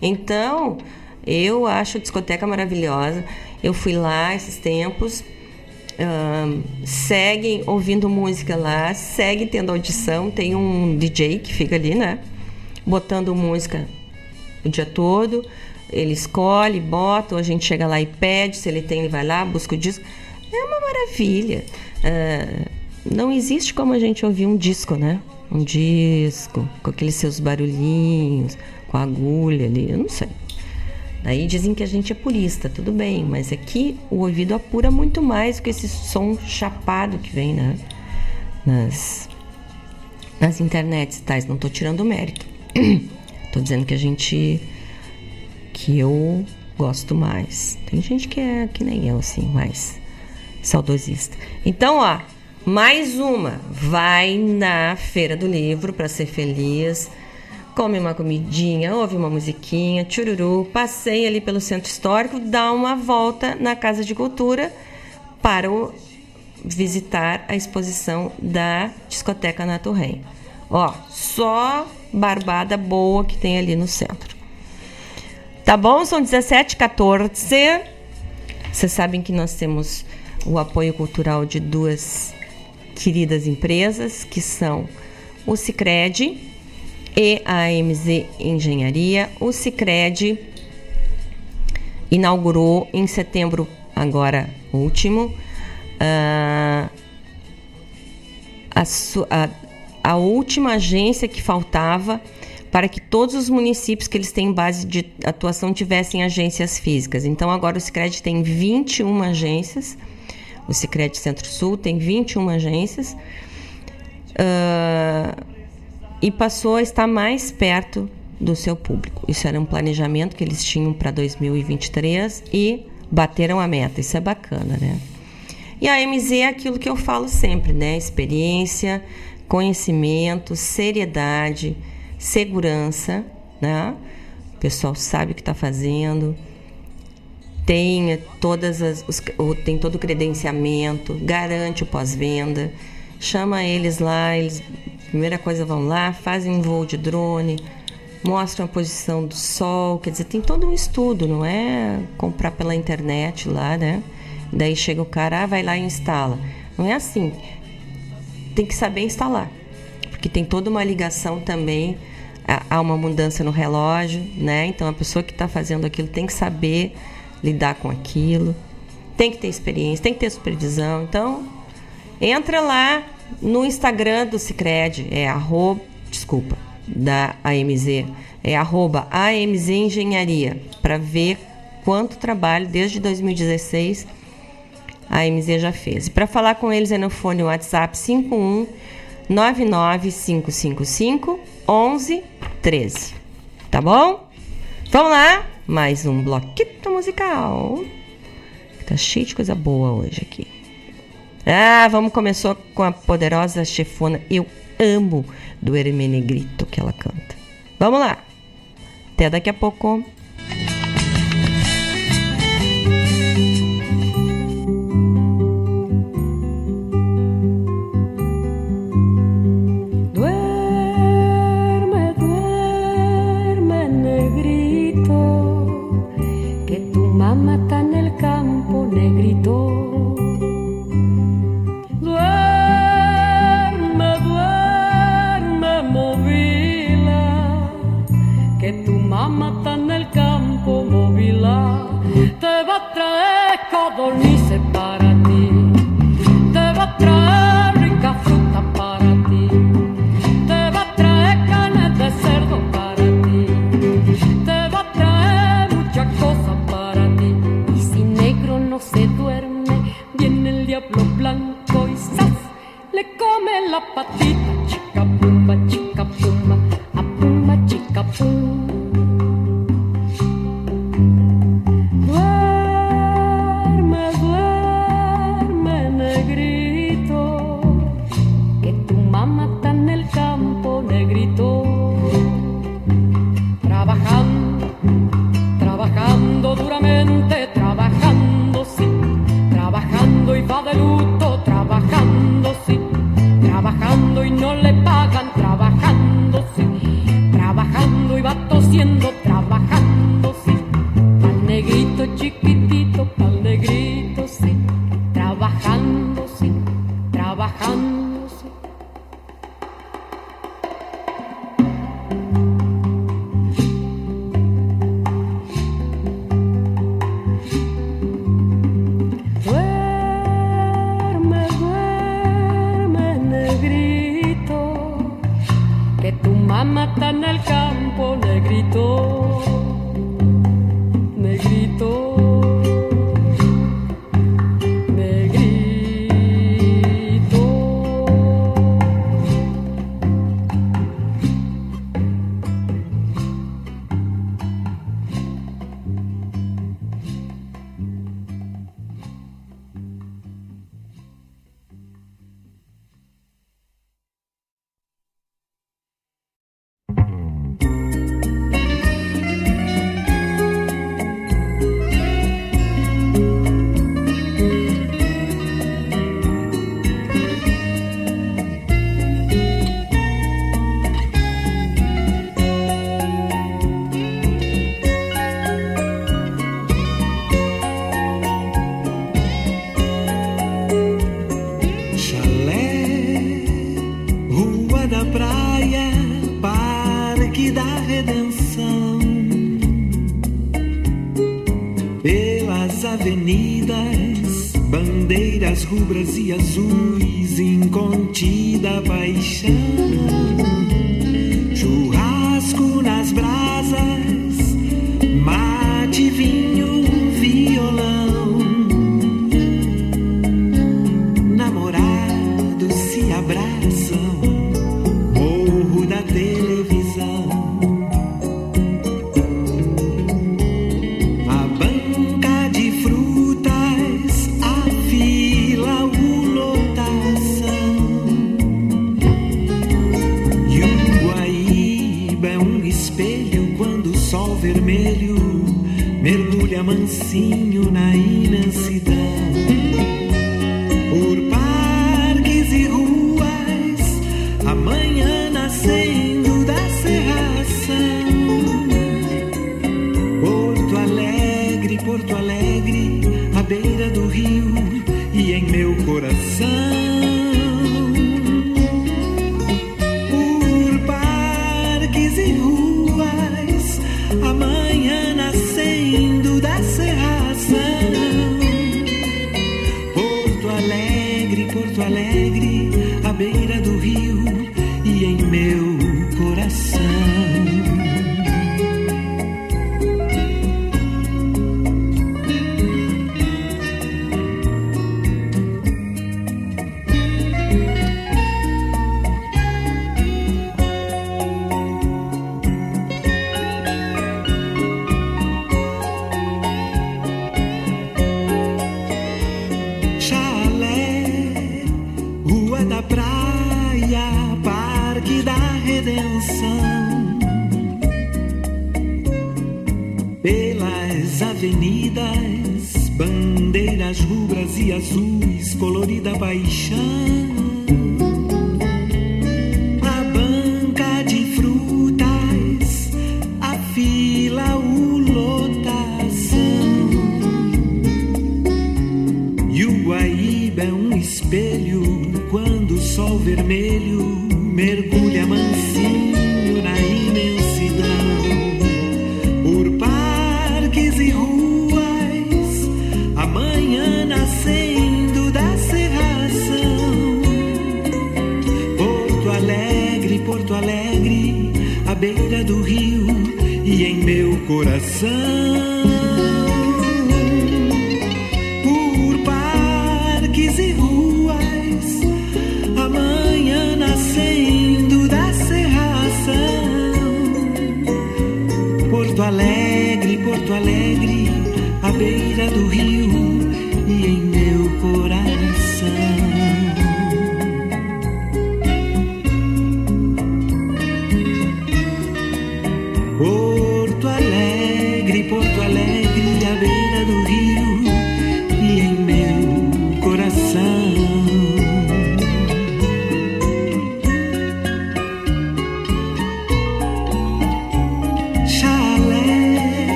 Então, eu acho discoteca maravilhosa. Eu fui lá esses tempos. Um, seguem ouvindo música lá, segue tendo audição. Tem um DJ que fica ali, né? Botando música o dia todo ele escolhe, bota, ou a gente chega lá e pede, se ele tem, ele vai lá, busca o disco. É uma maravilha. Uh, não existe como a gente ouvir um disco, né? Um disco, com aqueles seus barulhinhos, com a agulha ali, eu não sei. Daí dizem que a gente é purista, tudo bem, mas aqui o ouvido apura muito mais que esse som chapado que vem né? nas, nas internets tais. Não tô tirando o mérito. tô dizendo que a gente. Que eu gosto mais. Tem gente que é que nem eu, assim, mais saudosista. Então, ó, mais uma. Vai na Feira do Livro para ser feliz. Come uma comidinha, ouve uma musiquinha, chururu, passeia ali pelo centro histórico, dá uma volta na Casa de Cultura para o, visitar a exposição da discoteca Nato Rei. Ó, só barbada boa que tem ali no centro. Tá bom? São 17, 14. Vocês sabem que nós temos o apoio cultural de duas queridas empresas, que são o Cicred e a AMZ Engenharia. O Cicred inaugurou em setembro, agora último, uh, a, a, a última agência que faltava para que todos os municípios que eles têm base de atuação tivessem agências físicas. Então agora o Sicredi tem 21 agências, o Sicredi Centro-Sul tem 21 agências uh, e passou a estar mais perto do seu público. Isso era um planejamento que eles tinham para 2023 e bateram a meta. Isso é bacana, né? E a MZ é aquilo que eu falo sempre, né? Experiência, conhecimento, seriedade, segurança, né? O pessoal sabe o que está fazendo, tem todas as, os, tem todo o credenciamento, garante o pós-venda, chama eles lá, eles primeira coisa vão lá, fazem um voo de drone, mostram a posição do sol, quer dizer, tem todo um estudo, não é comprar pela internet lá, né? Daí chega o cara, ah, vai lá e instala. Não é assim. Tem que saber instalar, porque tem toda uma ligação também há uma mudança no relógio, né? Então a pessoa que está fazendo aquilo tem que saber lidar com aquilo, tem que ter experiência, tem que ter supervisão. Então entra lá no Instagram do Cicred, é arroba, desculpa, da AMZ, é arroba AMZ Engenharia, para ver quanto trabalho desde 2016 a AMZ já fez. E para falar com eles é no fone WhatsApp 51 99555 1113. Tá bom? Vamos lá, mais um bloquito musical. Tá cheio de coisa boa hoje aqui. Ah, vamos começar com a poderosa chefona Eu Amo do Hermenegrito que ela canta. Vamos lá. Até daqui a pouco.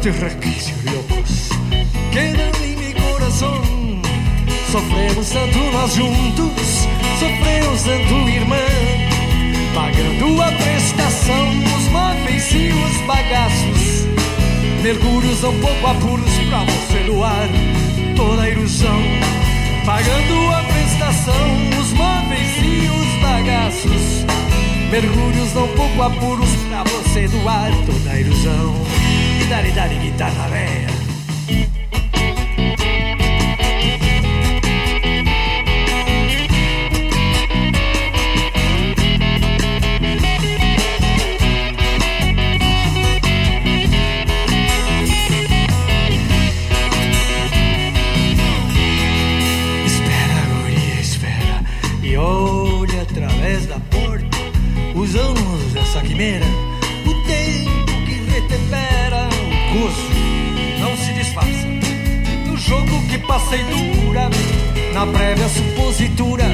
este requillo locos quedan em meu coração Sofremos tanto nós juntos, sofremos tanto irmã, pagando a prestação, os móveis e os bagaços. Mergulhos um pouco apuros pra você do ar, toda a ilusão. Pagando a prestação, os móveis e os bagaços. Mergulhos um pouco apuros pra você doar toda a ilusão. dari da digita nere na prévia supositura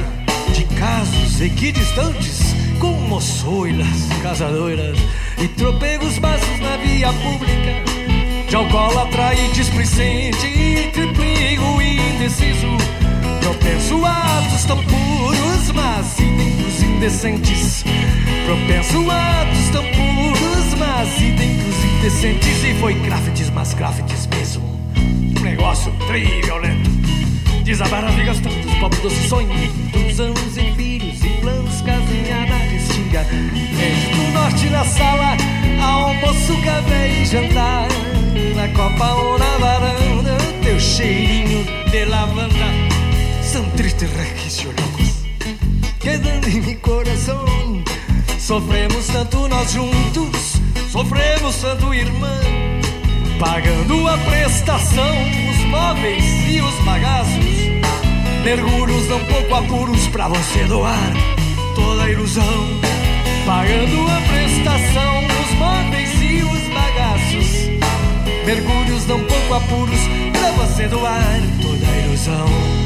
de casos equidistantes, com moçoilas, casadoiras e tropegos passos na via pública. De alcoólatra e displicente, e tripligo e indeciso. Propenso a atos tão puros, mas idênticos indecentes. Propenso a atos tão puros, mas idênticos indecentes. E foi craftes, mas craftes mesmo. Um negócio triviolento. Desabar as vigas tantos, pobres doce sonho dos anos em filhos e planos, casinha na restinga. Desde do norte na sala, almoço, café e jantar. Na copa ou na varanda, teu cheirinho de lavanda. São tristes requisitos loucos, quedando em meu coração. Sofremos tanto nós juntos, sofremos tanto irmã. Pagando a prestação, os móveis e os bagaços. Mergulhos não pouco apuros pra você doar toda a ilusão. Pagando a prestação, os móveis e os bagaços. Mergulhos não pouco apuros pra você doar toda a ilusão.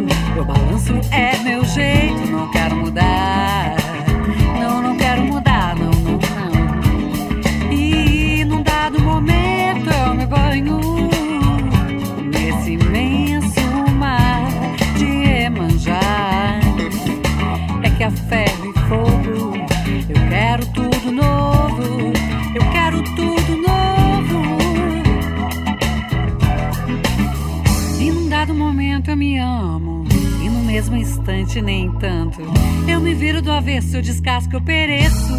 Meu balanço é meu jeito, não quero mudar. Instante nem tanto. Eu me viro do avesso, eu descasco, eu pereço.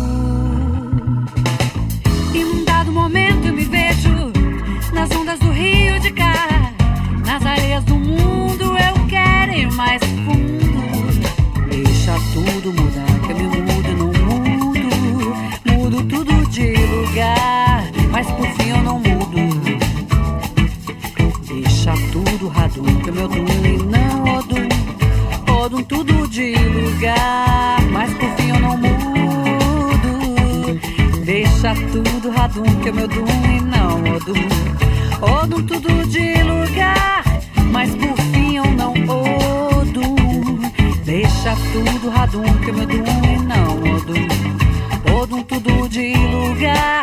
E num dado momento eu me vejo nas ondas do rio de cá, nas areias do mundo eu quero ir mais fundo. Deixa tudo mudar, de lugar, mas por fim eu não mudo. Deixa tudo radum, que eu me odum e não odum. Odum tudo de lugar, mas por fim eu não odum. Deixa tudo radum, que eu me odum e não odum. Odum tudo de lugar,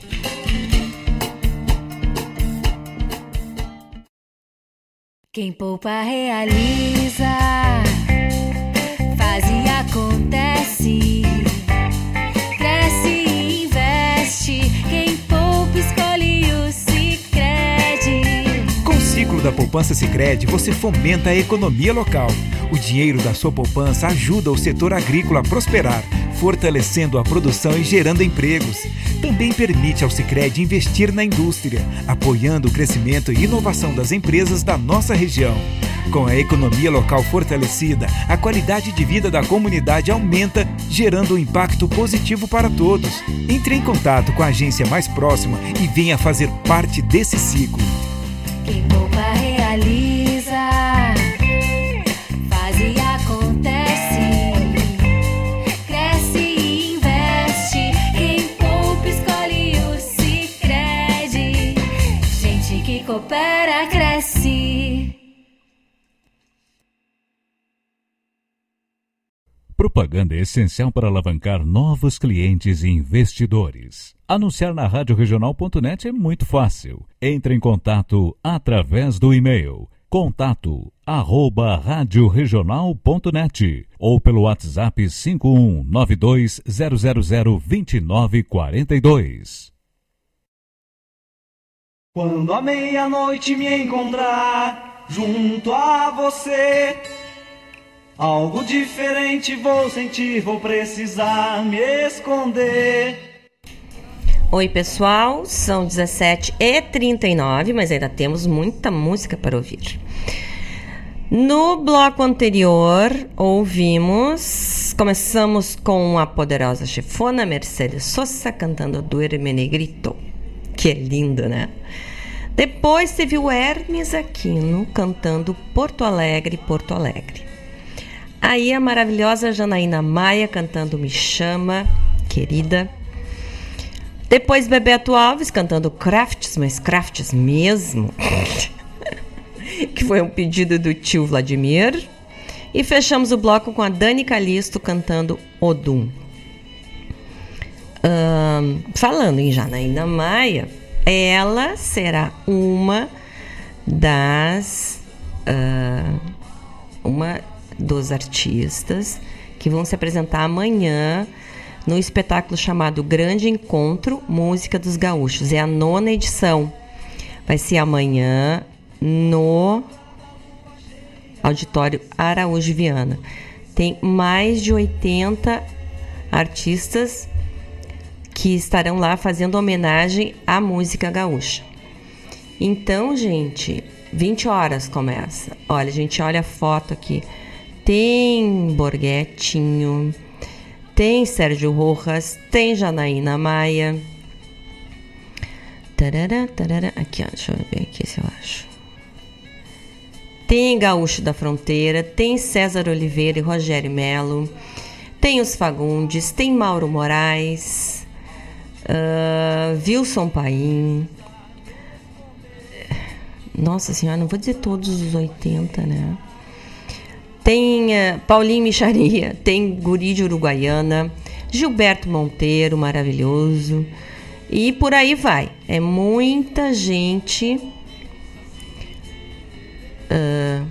Quem poupa realiza, faz e acontece, cresce e investe. Quem poupa escolhe o Sicredi. Com o ciclo da poupança Sicredi, você fomenta a economia local. O dinheiro da sua poupança ajuda o setor agrícola a prosperar, fortalecendo a produção e gerando empregos. Também permite ao Sicredi investir na indústria, apoiando o crescimento e inovação das empresas da nossa região. Com a economia local fortalecida, a qualidade de vida da comunidade aumenta, gerando um impacto positivo para todos. Entre em contato com a agência mais próxima e venha fazer parte desse ciclo. Quem poupa realiza, Propaganda é essencial para alavancar novos clientes e investidores. Anunciar na radioregional.net é muito fácil. Entre em contato através do e-mail contato arroba radioregional.net ou pelo WhatsApp 51920002942. Quando a meia-noite me encontrar junto a você, algo diferente vou sentir, vou precisar me esconder. Oi, pessoal, são 17h39, mas ainda temos muita música para ouvir. No bloco anterior, ouvimos. Começamos com a poderosa chefona Mercedes Sosa cantando Duerme Negrito. Que é lindo, né? Depois teve o Hermes Aquino cantando Porto Alegre, Porto Alegre. Aí a maravilhosa Janaína Maia cantando Me Chama, querida. Depois Bebeto Alves cantando Crafts, mas Crafts mesmo. que foi um pedido do tio Vladimir. E fechamos o bloco com a Dani Calisto cantando Odum. Falando em Janaína Maia, ela será uma das. ah, uma dos artistas que vão se apresentar amanhã no espetáculo chamado Grande Encontro Música dos Gaúchos. É a nona edição. Vai ser amanhã no Auditório Araújo Viana. Tem mais de 80 artistas que estarão lá fazendo homenagem à música gaúcha. Então, gente, 20 horas começa. Olha, gente olha a foto aqui. Tem Borghetinho, tem Sérgio Rojas, tem Janaína Maia, Tarará, tarará. Aqui, ó, deixa eu ver aqui se eu acho. Tem Gaúcho da Fronteira, tem César Oliveira e Rogério Melo, tem os Fagundes, tem Mauro Moraes, ah, Wilson Paim. Nossa senhora, não vou dizer todos os 80, né? Tem eh, Paulinho Micharia, tem Guri de Uruguaiana, Gilberto Monteiro, maravilhoso. E por aí vai. É muita gente ah,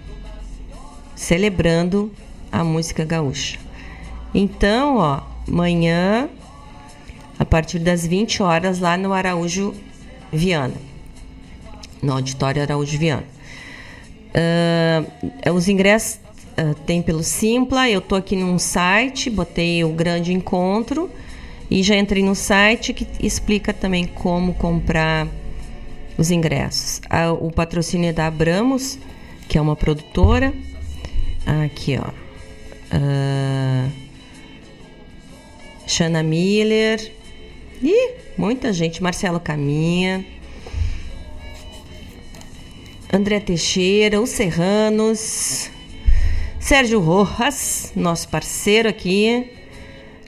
celebrando a música gaúcha. Então, ó, amanhã, a partir das 20 horas, lá no Araújo Viana, no Auditório Araújo Viana. Ah, os ingressos ah, tem pelo Simpla. Eu tô aqui num site, botei o grande encontro e já entrei no site que explica também como comprar os ingressos. Ah, o patrocínio é da Abramos, que é uma produtora. Aqui, ó. Ah, Shana Miller. Ih, muita gente. Marcelo Caminha. André Teixeira, os Serranos, Sérgio Rojas, nosso parceiro aqui,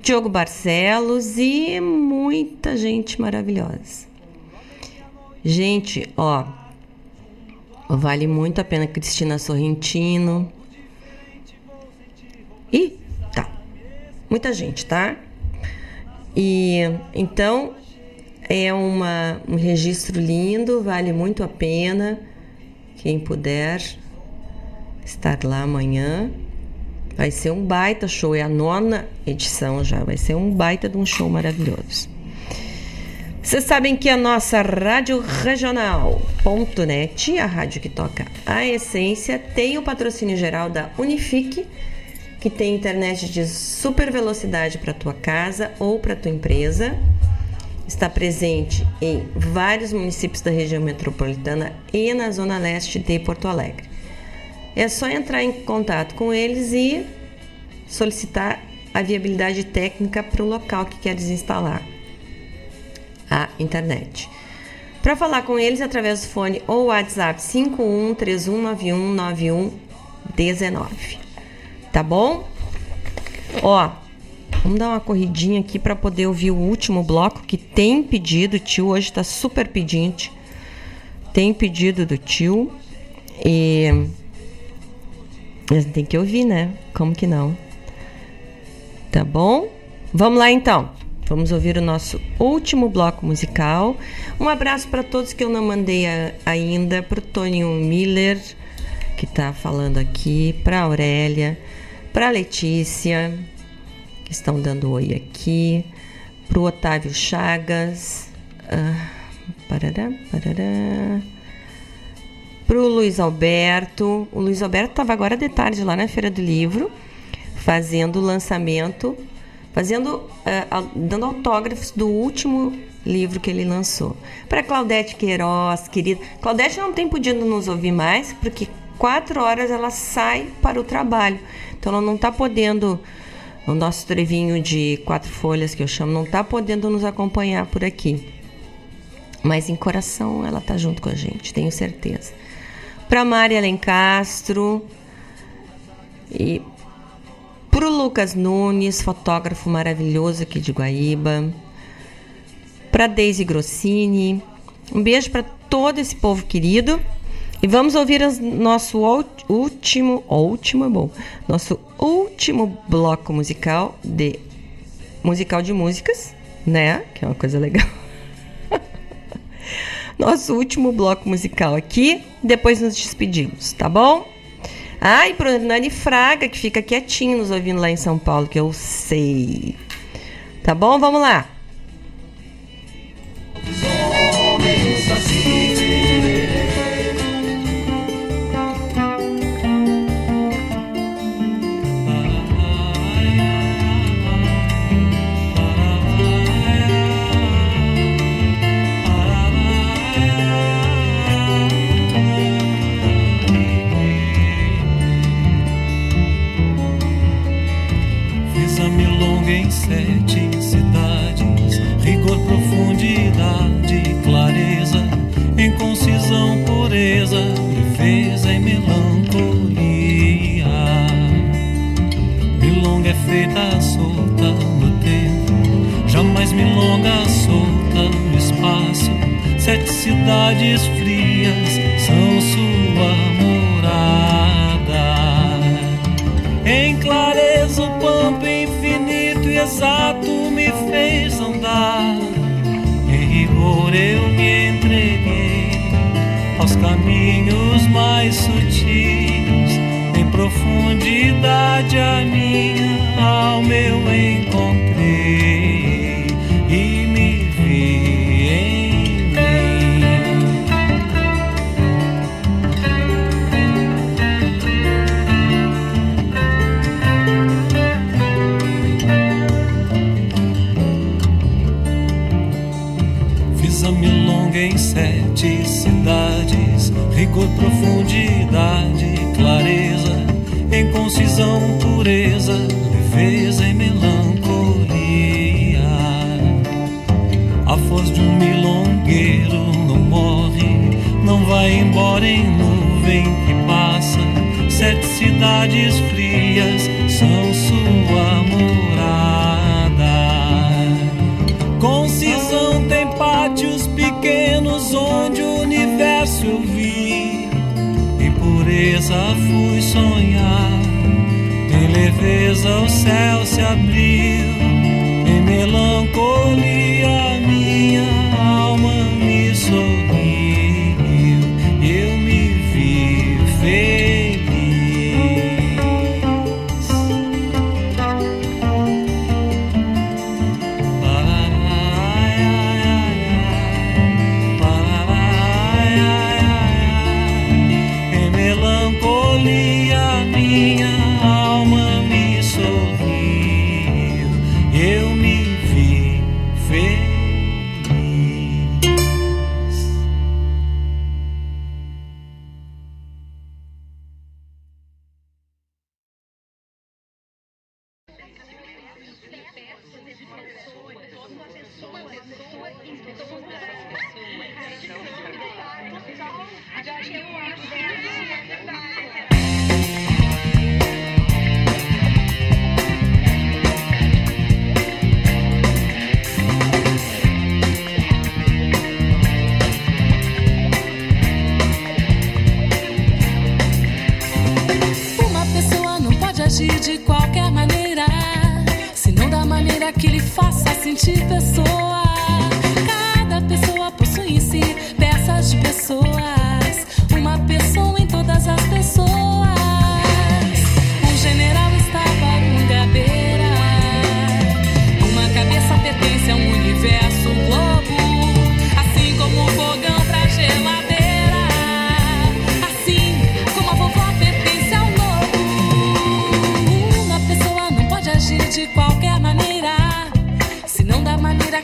Diogo Barcelos e muita gente maravilhosa. Gente, ó, vale muito a pena Cristina Sorrentino. Ih, tá. Muita gente, tá? E então é uma, um registro lindo, vale muito a pena. Quem puder estar lá amanhã. Vai ser um baita show, é a nona edição já, vai ser um baita de um show maravilhoso. Vocês sabem que a nossa Rádio Regional.net, a rádio que toca a essência, tem o patrocínio geral da Unifique, que tem internet de super velocidade para tua casa ou para tua empresa. Está presente em vários municípios da região metropolitana e na zona leste de Porto Alegre. É só entrar em contato com eles e solicitar a viabilidade técnica para o local que queres instalar a internet. Para falar com eles através do fone ou WhatsApp 5131919119. Tá bom? Ó, vamos dar uma corridinha aqui para poder ouvir o último bloco que tem pedido, tio hoje está super pedinte. Tem pedido do tio e mas tem que ouvir, né? Como que não? Tá bom? Vamos lá então. Vamos ouvir o nosso último bloco musical. Um abraço para todos que eu não mandei a, ainda, para o Tônio Miller, que está falando aqui, para a Aurélia, para a Letícia, que estão dando oi aqui, para o Otávio Chagas, ah, parará, parará, para o Luiz Alberto. O Luiz Alberto estava agora de tarde lá na Feira do Livro, fazendo o lançamento, fazendo, ah, dando autógrafos do último livro que ele lançou. Para Claudete Queiroz, querida. Claudete não tem podido nos ouvir mais, porque quatro horas ela sai para o trabalho. Então ela não está podendo, o nosso trevinho de quatro folhas que eu chamo, não está podendo nos acompanhar por aqui. Mas em coração ela tá junto com a gente, tenho certeza. Para Maria Lencastro e pro Lucas Nunes, fotógrafo maravilhoso aqui de Guaíba. Para Daisy Grossini. Um beijo para todo esse povo querido. E vamos ouvir o nosso último, último bom, nosso último bloco musical de musical de músicas, né? Que é uma coisa legal. Nosso último bloco musical aqui, depois nos despedimos, tá bom? Ah, e pro Nani Fraga, que fica quietinho nos ouvindo lá em São Paulo, que eu sei. Tá bom? Vamos lá.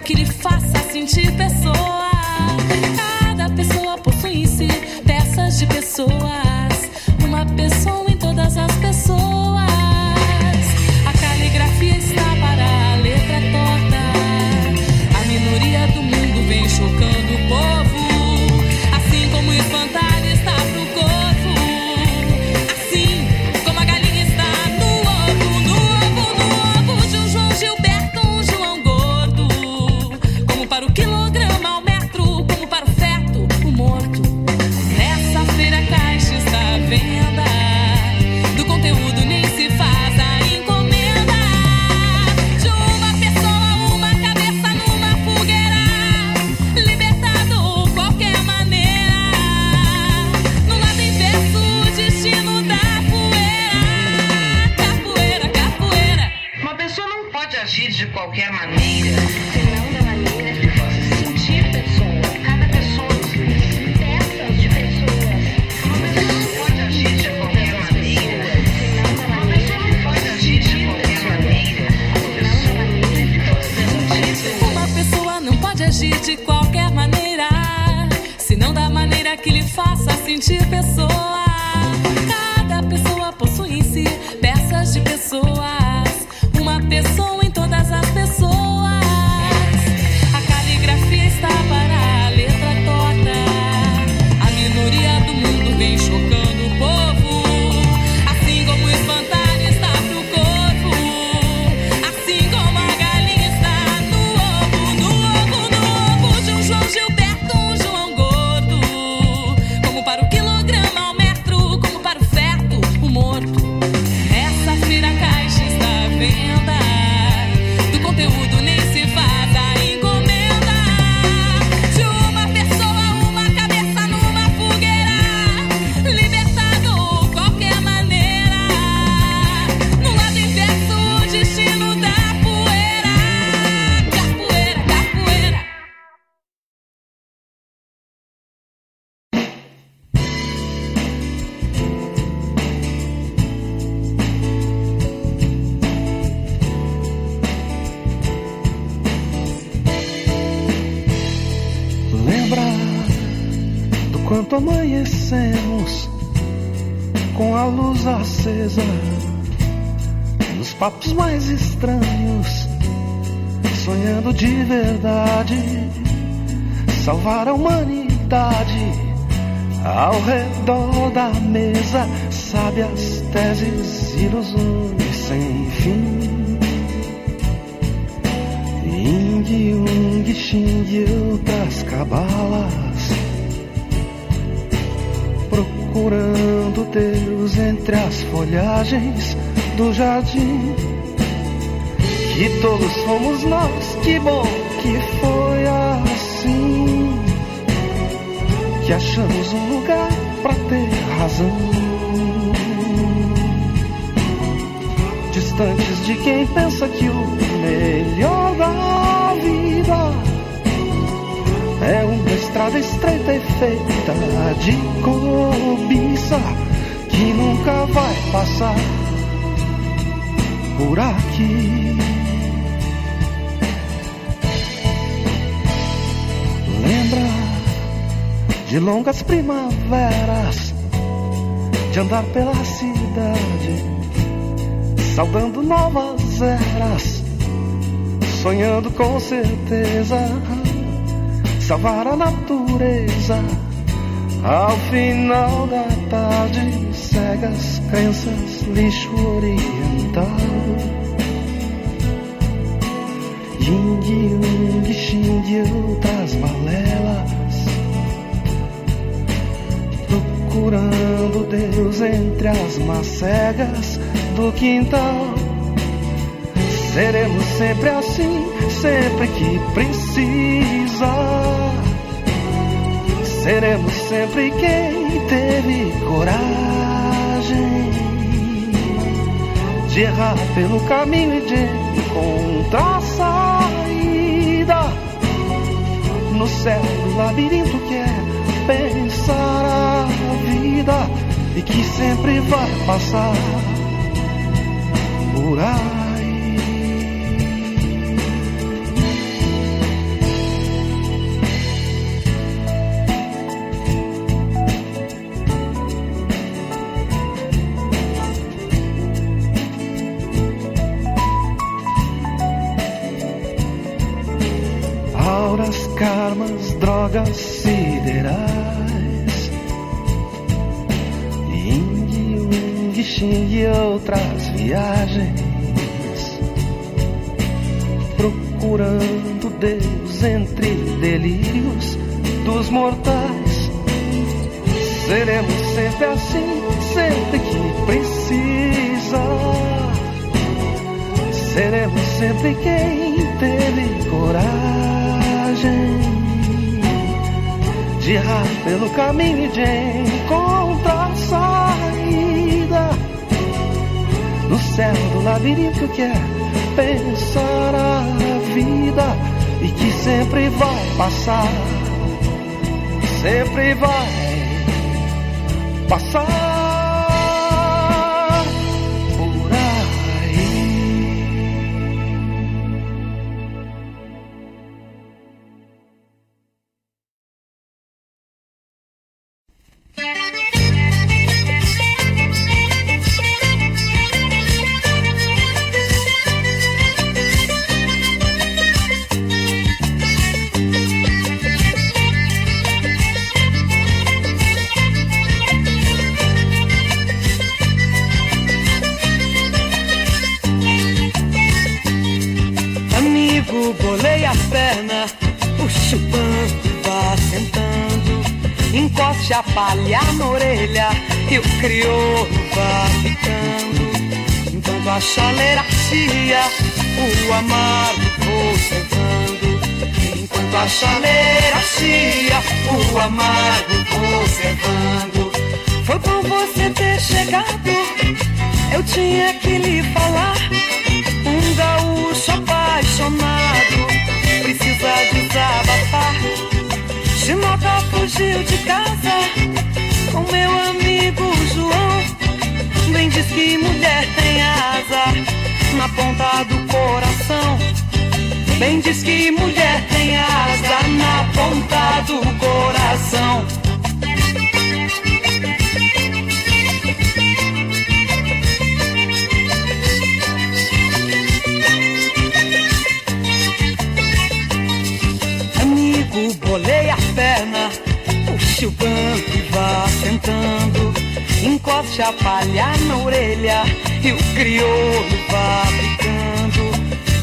Que lhe faça sentir pessoa. Acesa, nos papos mais estranhos, sonhando de verdade, salvar a humanidade ao redor da mesa, sábias teses, ilusões sem fim. Ying Yung Xing outras cabalas Entre as folhagens do jardim. Que todos somos nós, que bom que foi assim. Que achamos um lugar pra ter razão. Distantes de quem pensa que o melhor da vida é uma estrada estreita e feita de que nunca vai passar por aqui. Lembra de longas primaveras, de andar pela cidade saudando novas eras, sonhando com certeza salvar a natureza. Ao final da tarde, cegas crenças, lixo oriental. Xing e outras balelas Procurando Deus entre as macegas do quintal. Seremos sempre assim, sempre que precisa. Seremos sempre quem teve coragem de errar pelo caminho e de encontrar saída no céu do labirinto que é pensar a vida e que sempre vai passar por aí. Entre delírios dos mortais. Seremos sempre assim, sempre que precisa. Seremos sempre quem teve coragem de errar pelo caminho e de encontrar saída no céu do labirinto que é pensar a vida que sempre vai passar, sempre vai passar cantando, encoste a palha na orelha e o crioulo fabricando.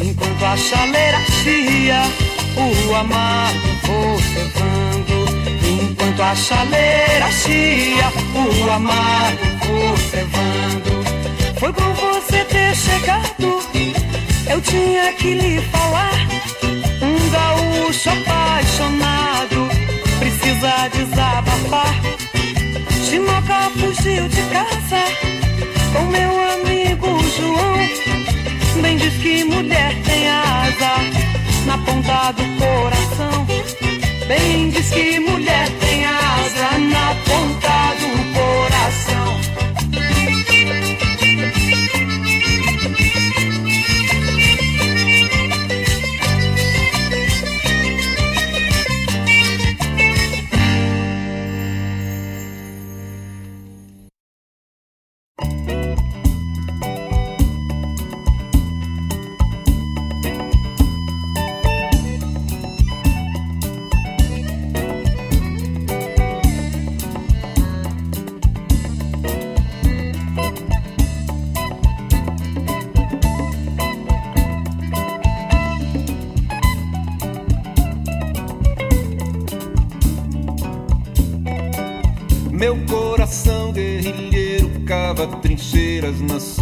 Enquanto a chaleira cia, o amargo vou cevando. Enquanto a chaleira cia, o amargo vou cevando. Foi bom você ter chegado, eu tinha que lhe falar. Um gaúcho apaixonado precisa desabafar. De Macau fugiu de casa com meu amigo João. Bem diz que mulher tem asa na ponta do coração. Bem diz que mulher tem asa na ponta do trincheiras nas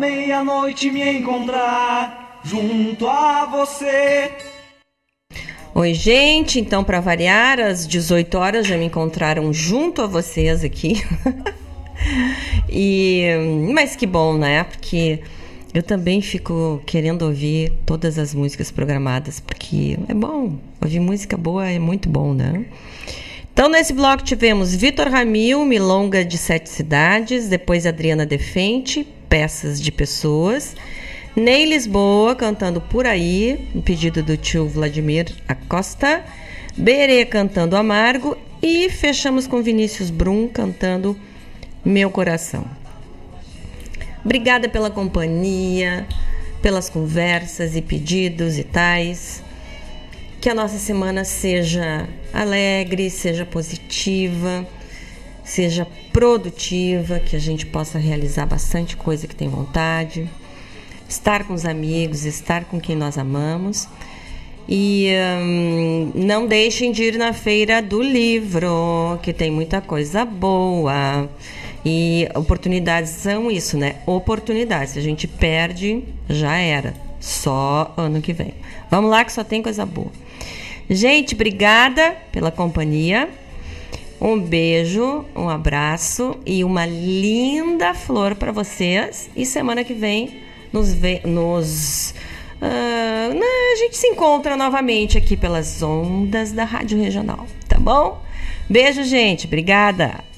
meia-noite me encontrar junto a você. Oi, gente. Então, para variar, às 18 horas já me encontraram junto a vocês aqui. e mas que bom, né? Porque eu também fico querendo ouvir todas as músicas programadas, porque é bom. Ouvir música boa é muito bom, né? Então, nesse bloco tivemos Vitor Ramil, Milonga de Sete Cidades, depois Adriana Defente, Peças de Pessoas, Ney Lisboa cantando Por Aí, um pedido do tio Vladimir Acosta, Berê cantando Amargo e fechamos com Vinícius Brum cantando Meu Coração. Obrigada pela companhia, pelas conversas e pedidos e tais. Que a nossa semana seja alegre, seja positiva, seja produtiva, que a gente possa realizar bastante coisa que tem vontade, estar com os amigos, estar com quem nós amamos. E hum, não deixem de ir na feira do livro, que tem muita coisa boa. E oportunidades são isso, né? Oportunidades. Se a gente perde, já era. Só ano que vem. Vamos lá que só tem coisa boa. Gente, obrigada pela companhia. Um beijo, um abraço e uma linda flor para vocês. E semana que vem nos vê, nos uh, a gente se encontra novamente aqui pelas ondas da Rádio Regional, tá bom? Beijo, gente. Obrigada.